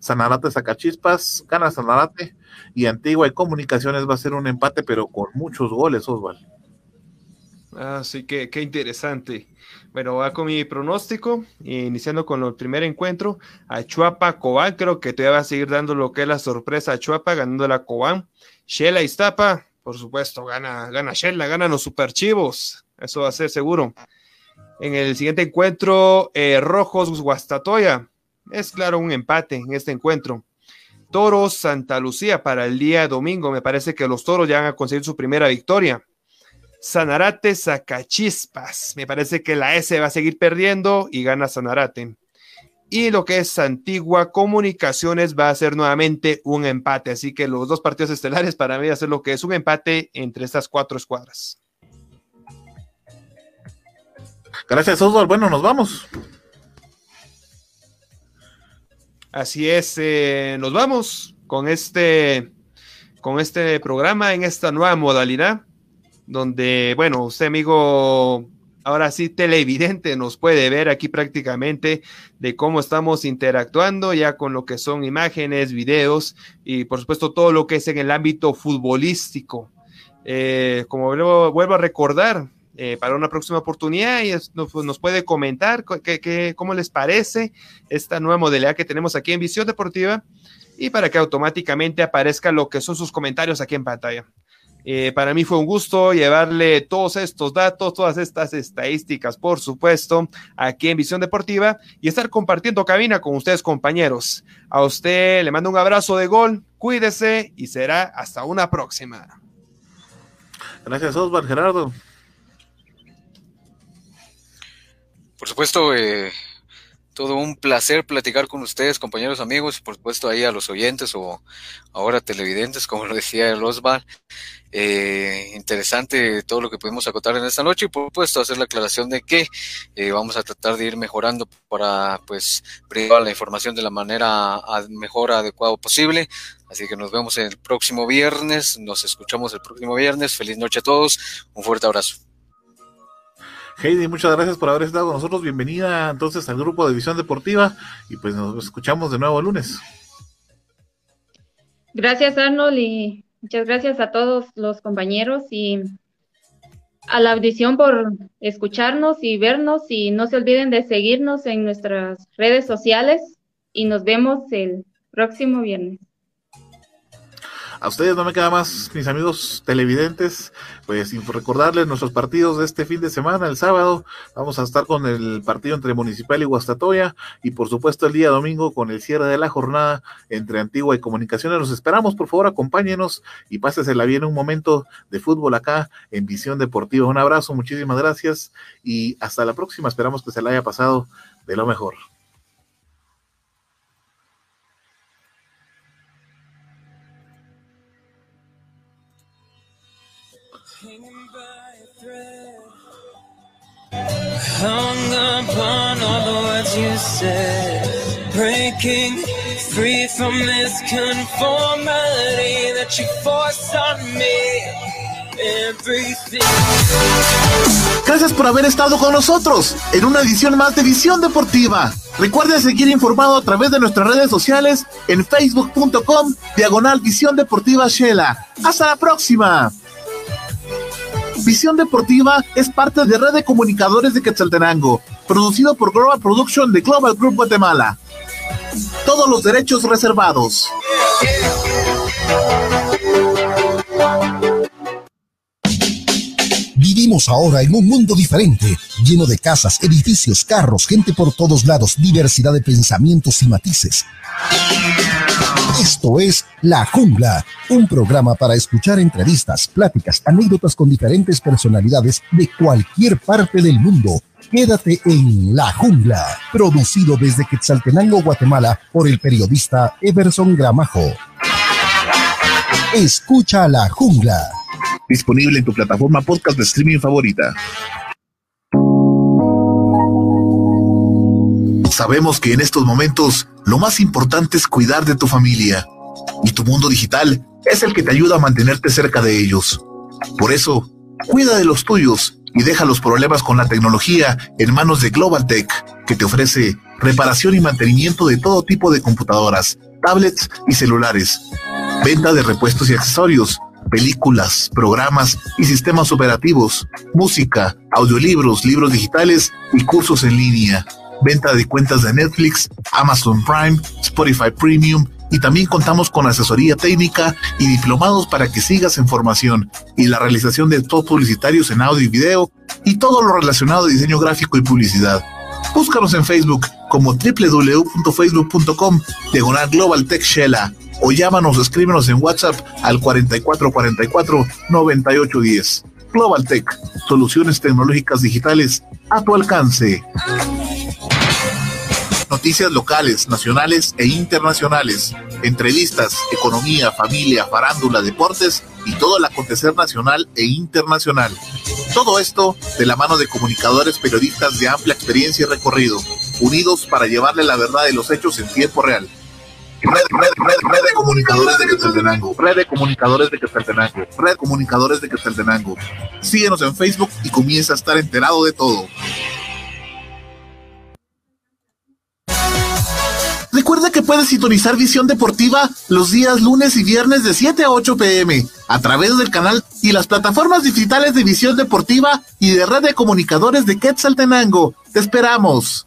Sanarate, Zacachispas, gana Sanarate, y Antigua y Comunicaciones va a ser un empate, pero con muchos goles, Osvaldo. Así que qué interesante. Bueno, va con mi pronóstico, iniciando con el primer encuentro. A Chuapa, Cobán, creo que te va a seguir dando lo que es la sorpresa a Chuapa, ganando la Cobán. Shela Iztapa, por supuesto, gana, gana Shela, ganan los superchivos. Eso va a ser seguro. En el siguiente encuentro, eh, Rojos Guastatoya. Es claro un empate en este encuentro. Toros Santa Lucía para el día domingo. Me parece que los toros ya han conseguido su primera victoria. Sanarate Zacachispas. Me parece que la S va a seguir perdiendo y gana Sanarate. Y lo que es Antigua Comunicaciones va a ser nuevamente un empate. Así que los dos partidos estelares para mí va a ser lo que es un empate entre estas cuatro escuadras. Gracias, Oswald. Bueno, nos vamos. Así es, eh, nos vamos con este, con este programa en esta nueva modalidad donde, bueno, usted amigo, ahora sí televidente nos puede ver aquí prácticamente de cómo estamos interactuando ya con lo que son imágenes, videos y por supuesto todo lo que es en el ámbito futbolístico. Eh, como vuelvo, a recordar, eh, para una próxima oportunidad y nos, puede comentar cómo les parece esta nueva modalidad que tenemos aquí en Visión Deportiva y para que automáticamente aparezca lo que son sus comentarios aquí en pantalla. Eh, para mí fue un gusto llevarle todos estos datos, todas estas estadísticas, por supuesto, aquí en Visión Deportiva y estar compartiendo cabina con ustedes, compañeros. A usted le mando un abrazo de gol, cuídese y será hasta una próxima. Gracias, Osvaldo Gerardo. Por supuesto, eh, todo un placer platicar con ustedes, compañeros amigos, por supuesto ahí a los oyentes o ahora televidentes, como lo decía el Osval. Eh, interesante todo lo que pudimos acotar en esta noche y por supuesto hacer la aclaración de que eh, vamos a tratar de ir mejorando para pues brindar la información de la manera mejor adecuada posible. Así que nos vemos el próximo viernes, nos escuchamos el próximo viernes. Feliz noche a todos, un fuerte abrazo. Heidi, muchas gracias por haber estado con nosotros. Bienvenida entonces al grupo de Visión Deportiva y pues nos escuchamos de nuevo el lunes. Gracias Arnold y muchas gracias a todos los compañeros y a la audición por escucharnos y vernos y no se olviden de seguirnos en nuestras redes sociales y nos vemos el próximo viernes. A ustedes no me queda más, mis amigos televidentes, pues recordarles nuestros partidos de este fin de semana, el sábado, vamos a estar con el partido entre Municipal y Guastatoya y por supuesto el día domingo con el cierre de la jornada entre Antigua y Comunicaciones. Los esperamos, por favor, acompáñenos y pásesela bien un momento de fútbol acá en Visión Deportiva. Un abrazo, muchísimas gracias y hasta la próxima. Esperamos que se la haya pasado de lo mejor. Gracias por haber estado con nosotros en una edición más de Visión Deportiva. Recuerde seguir informado a través de nuestras redes sociales en facebook.com diagonal Visión Deportiva Shela. Hasta la próxima. Visión Deportiva es parte de Red de Comunicadores de Quetzaltenango, producido por Global Production de Global Group Guatemala. Todos los derechos reservados. Vivimos ahora en un mundo diferente, lleno de casas, edificios, carros, gente por todos lados, diversidad de pensamientos y matices. Esto es La Jungla, un programa para escuchar entrevistas, pláticas, anécdotas con diferentes personalidades de cualquier parte del mundo. Quédate en La Jungla, producido desde Quetzaltenango, Guatemala, por el periodista Everson Gramajo. Escucha La Jungla disponible en tu plataforma podcast de streaming favorita. Sabemos que en estos momentos lo más importante es cuidar de tu familia y tu mundo digital es el que te ayuda a mantenerte cerca de ellos. Por eso, cuida de los tuyos y deja los problemas con la tecnología en manos de Global Tech, que te ofrece reparación y mantenimiento de todo tipo de computadoras, tablets y celulares, venta de repuestos y accesorios, películas, programas y sistemas operativos, música, audiolibros, libros digitales y cursos en línea, venta de cuentas de Netflix, Amazon Prime, Spotify Premium y también contamos con asesoría técnica y diplomados para que sigas en formación y la realización de spots publicitarios en audio y video y todo lo relacionado a diseño gráfico y publicidad. Búscanos en Facebook como www.facebook.com diagonal Global Tech Shella o llámanos o escríbenos en WhatsApp al 4444 9810. Global Tech, soluciones tecnológicas digitales a tu alcance noticias locales, nacionales e internacionales, entrevistas, economía, familia, farándula, deportes y todo el acontecer nacional e internacional. Todo esto de la mano de comunicadores periodistas de amplia experiencia y recorrido, unidos para llevarle la verdad de los hechos en tiempo real. Red, red, red, red de comunicadores de Quetzaltenango. Red de comunicadores de Quetzaltenango. Red de comunicadores de Quetzaltenango. Síguenos en Facebook y comienza a estar enterado de todo. Recuerda que puedes sintonizar Visión Deportiva los días lunes y viernes de 7 a 8 pm a través del canal y las plataformas digitales de Visión Deportiva y de Red de Comunicadores de Quetzaltenango. Te esperamos.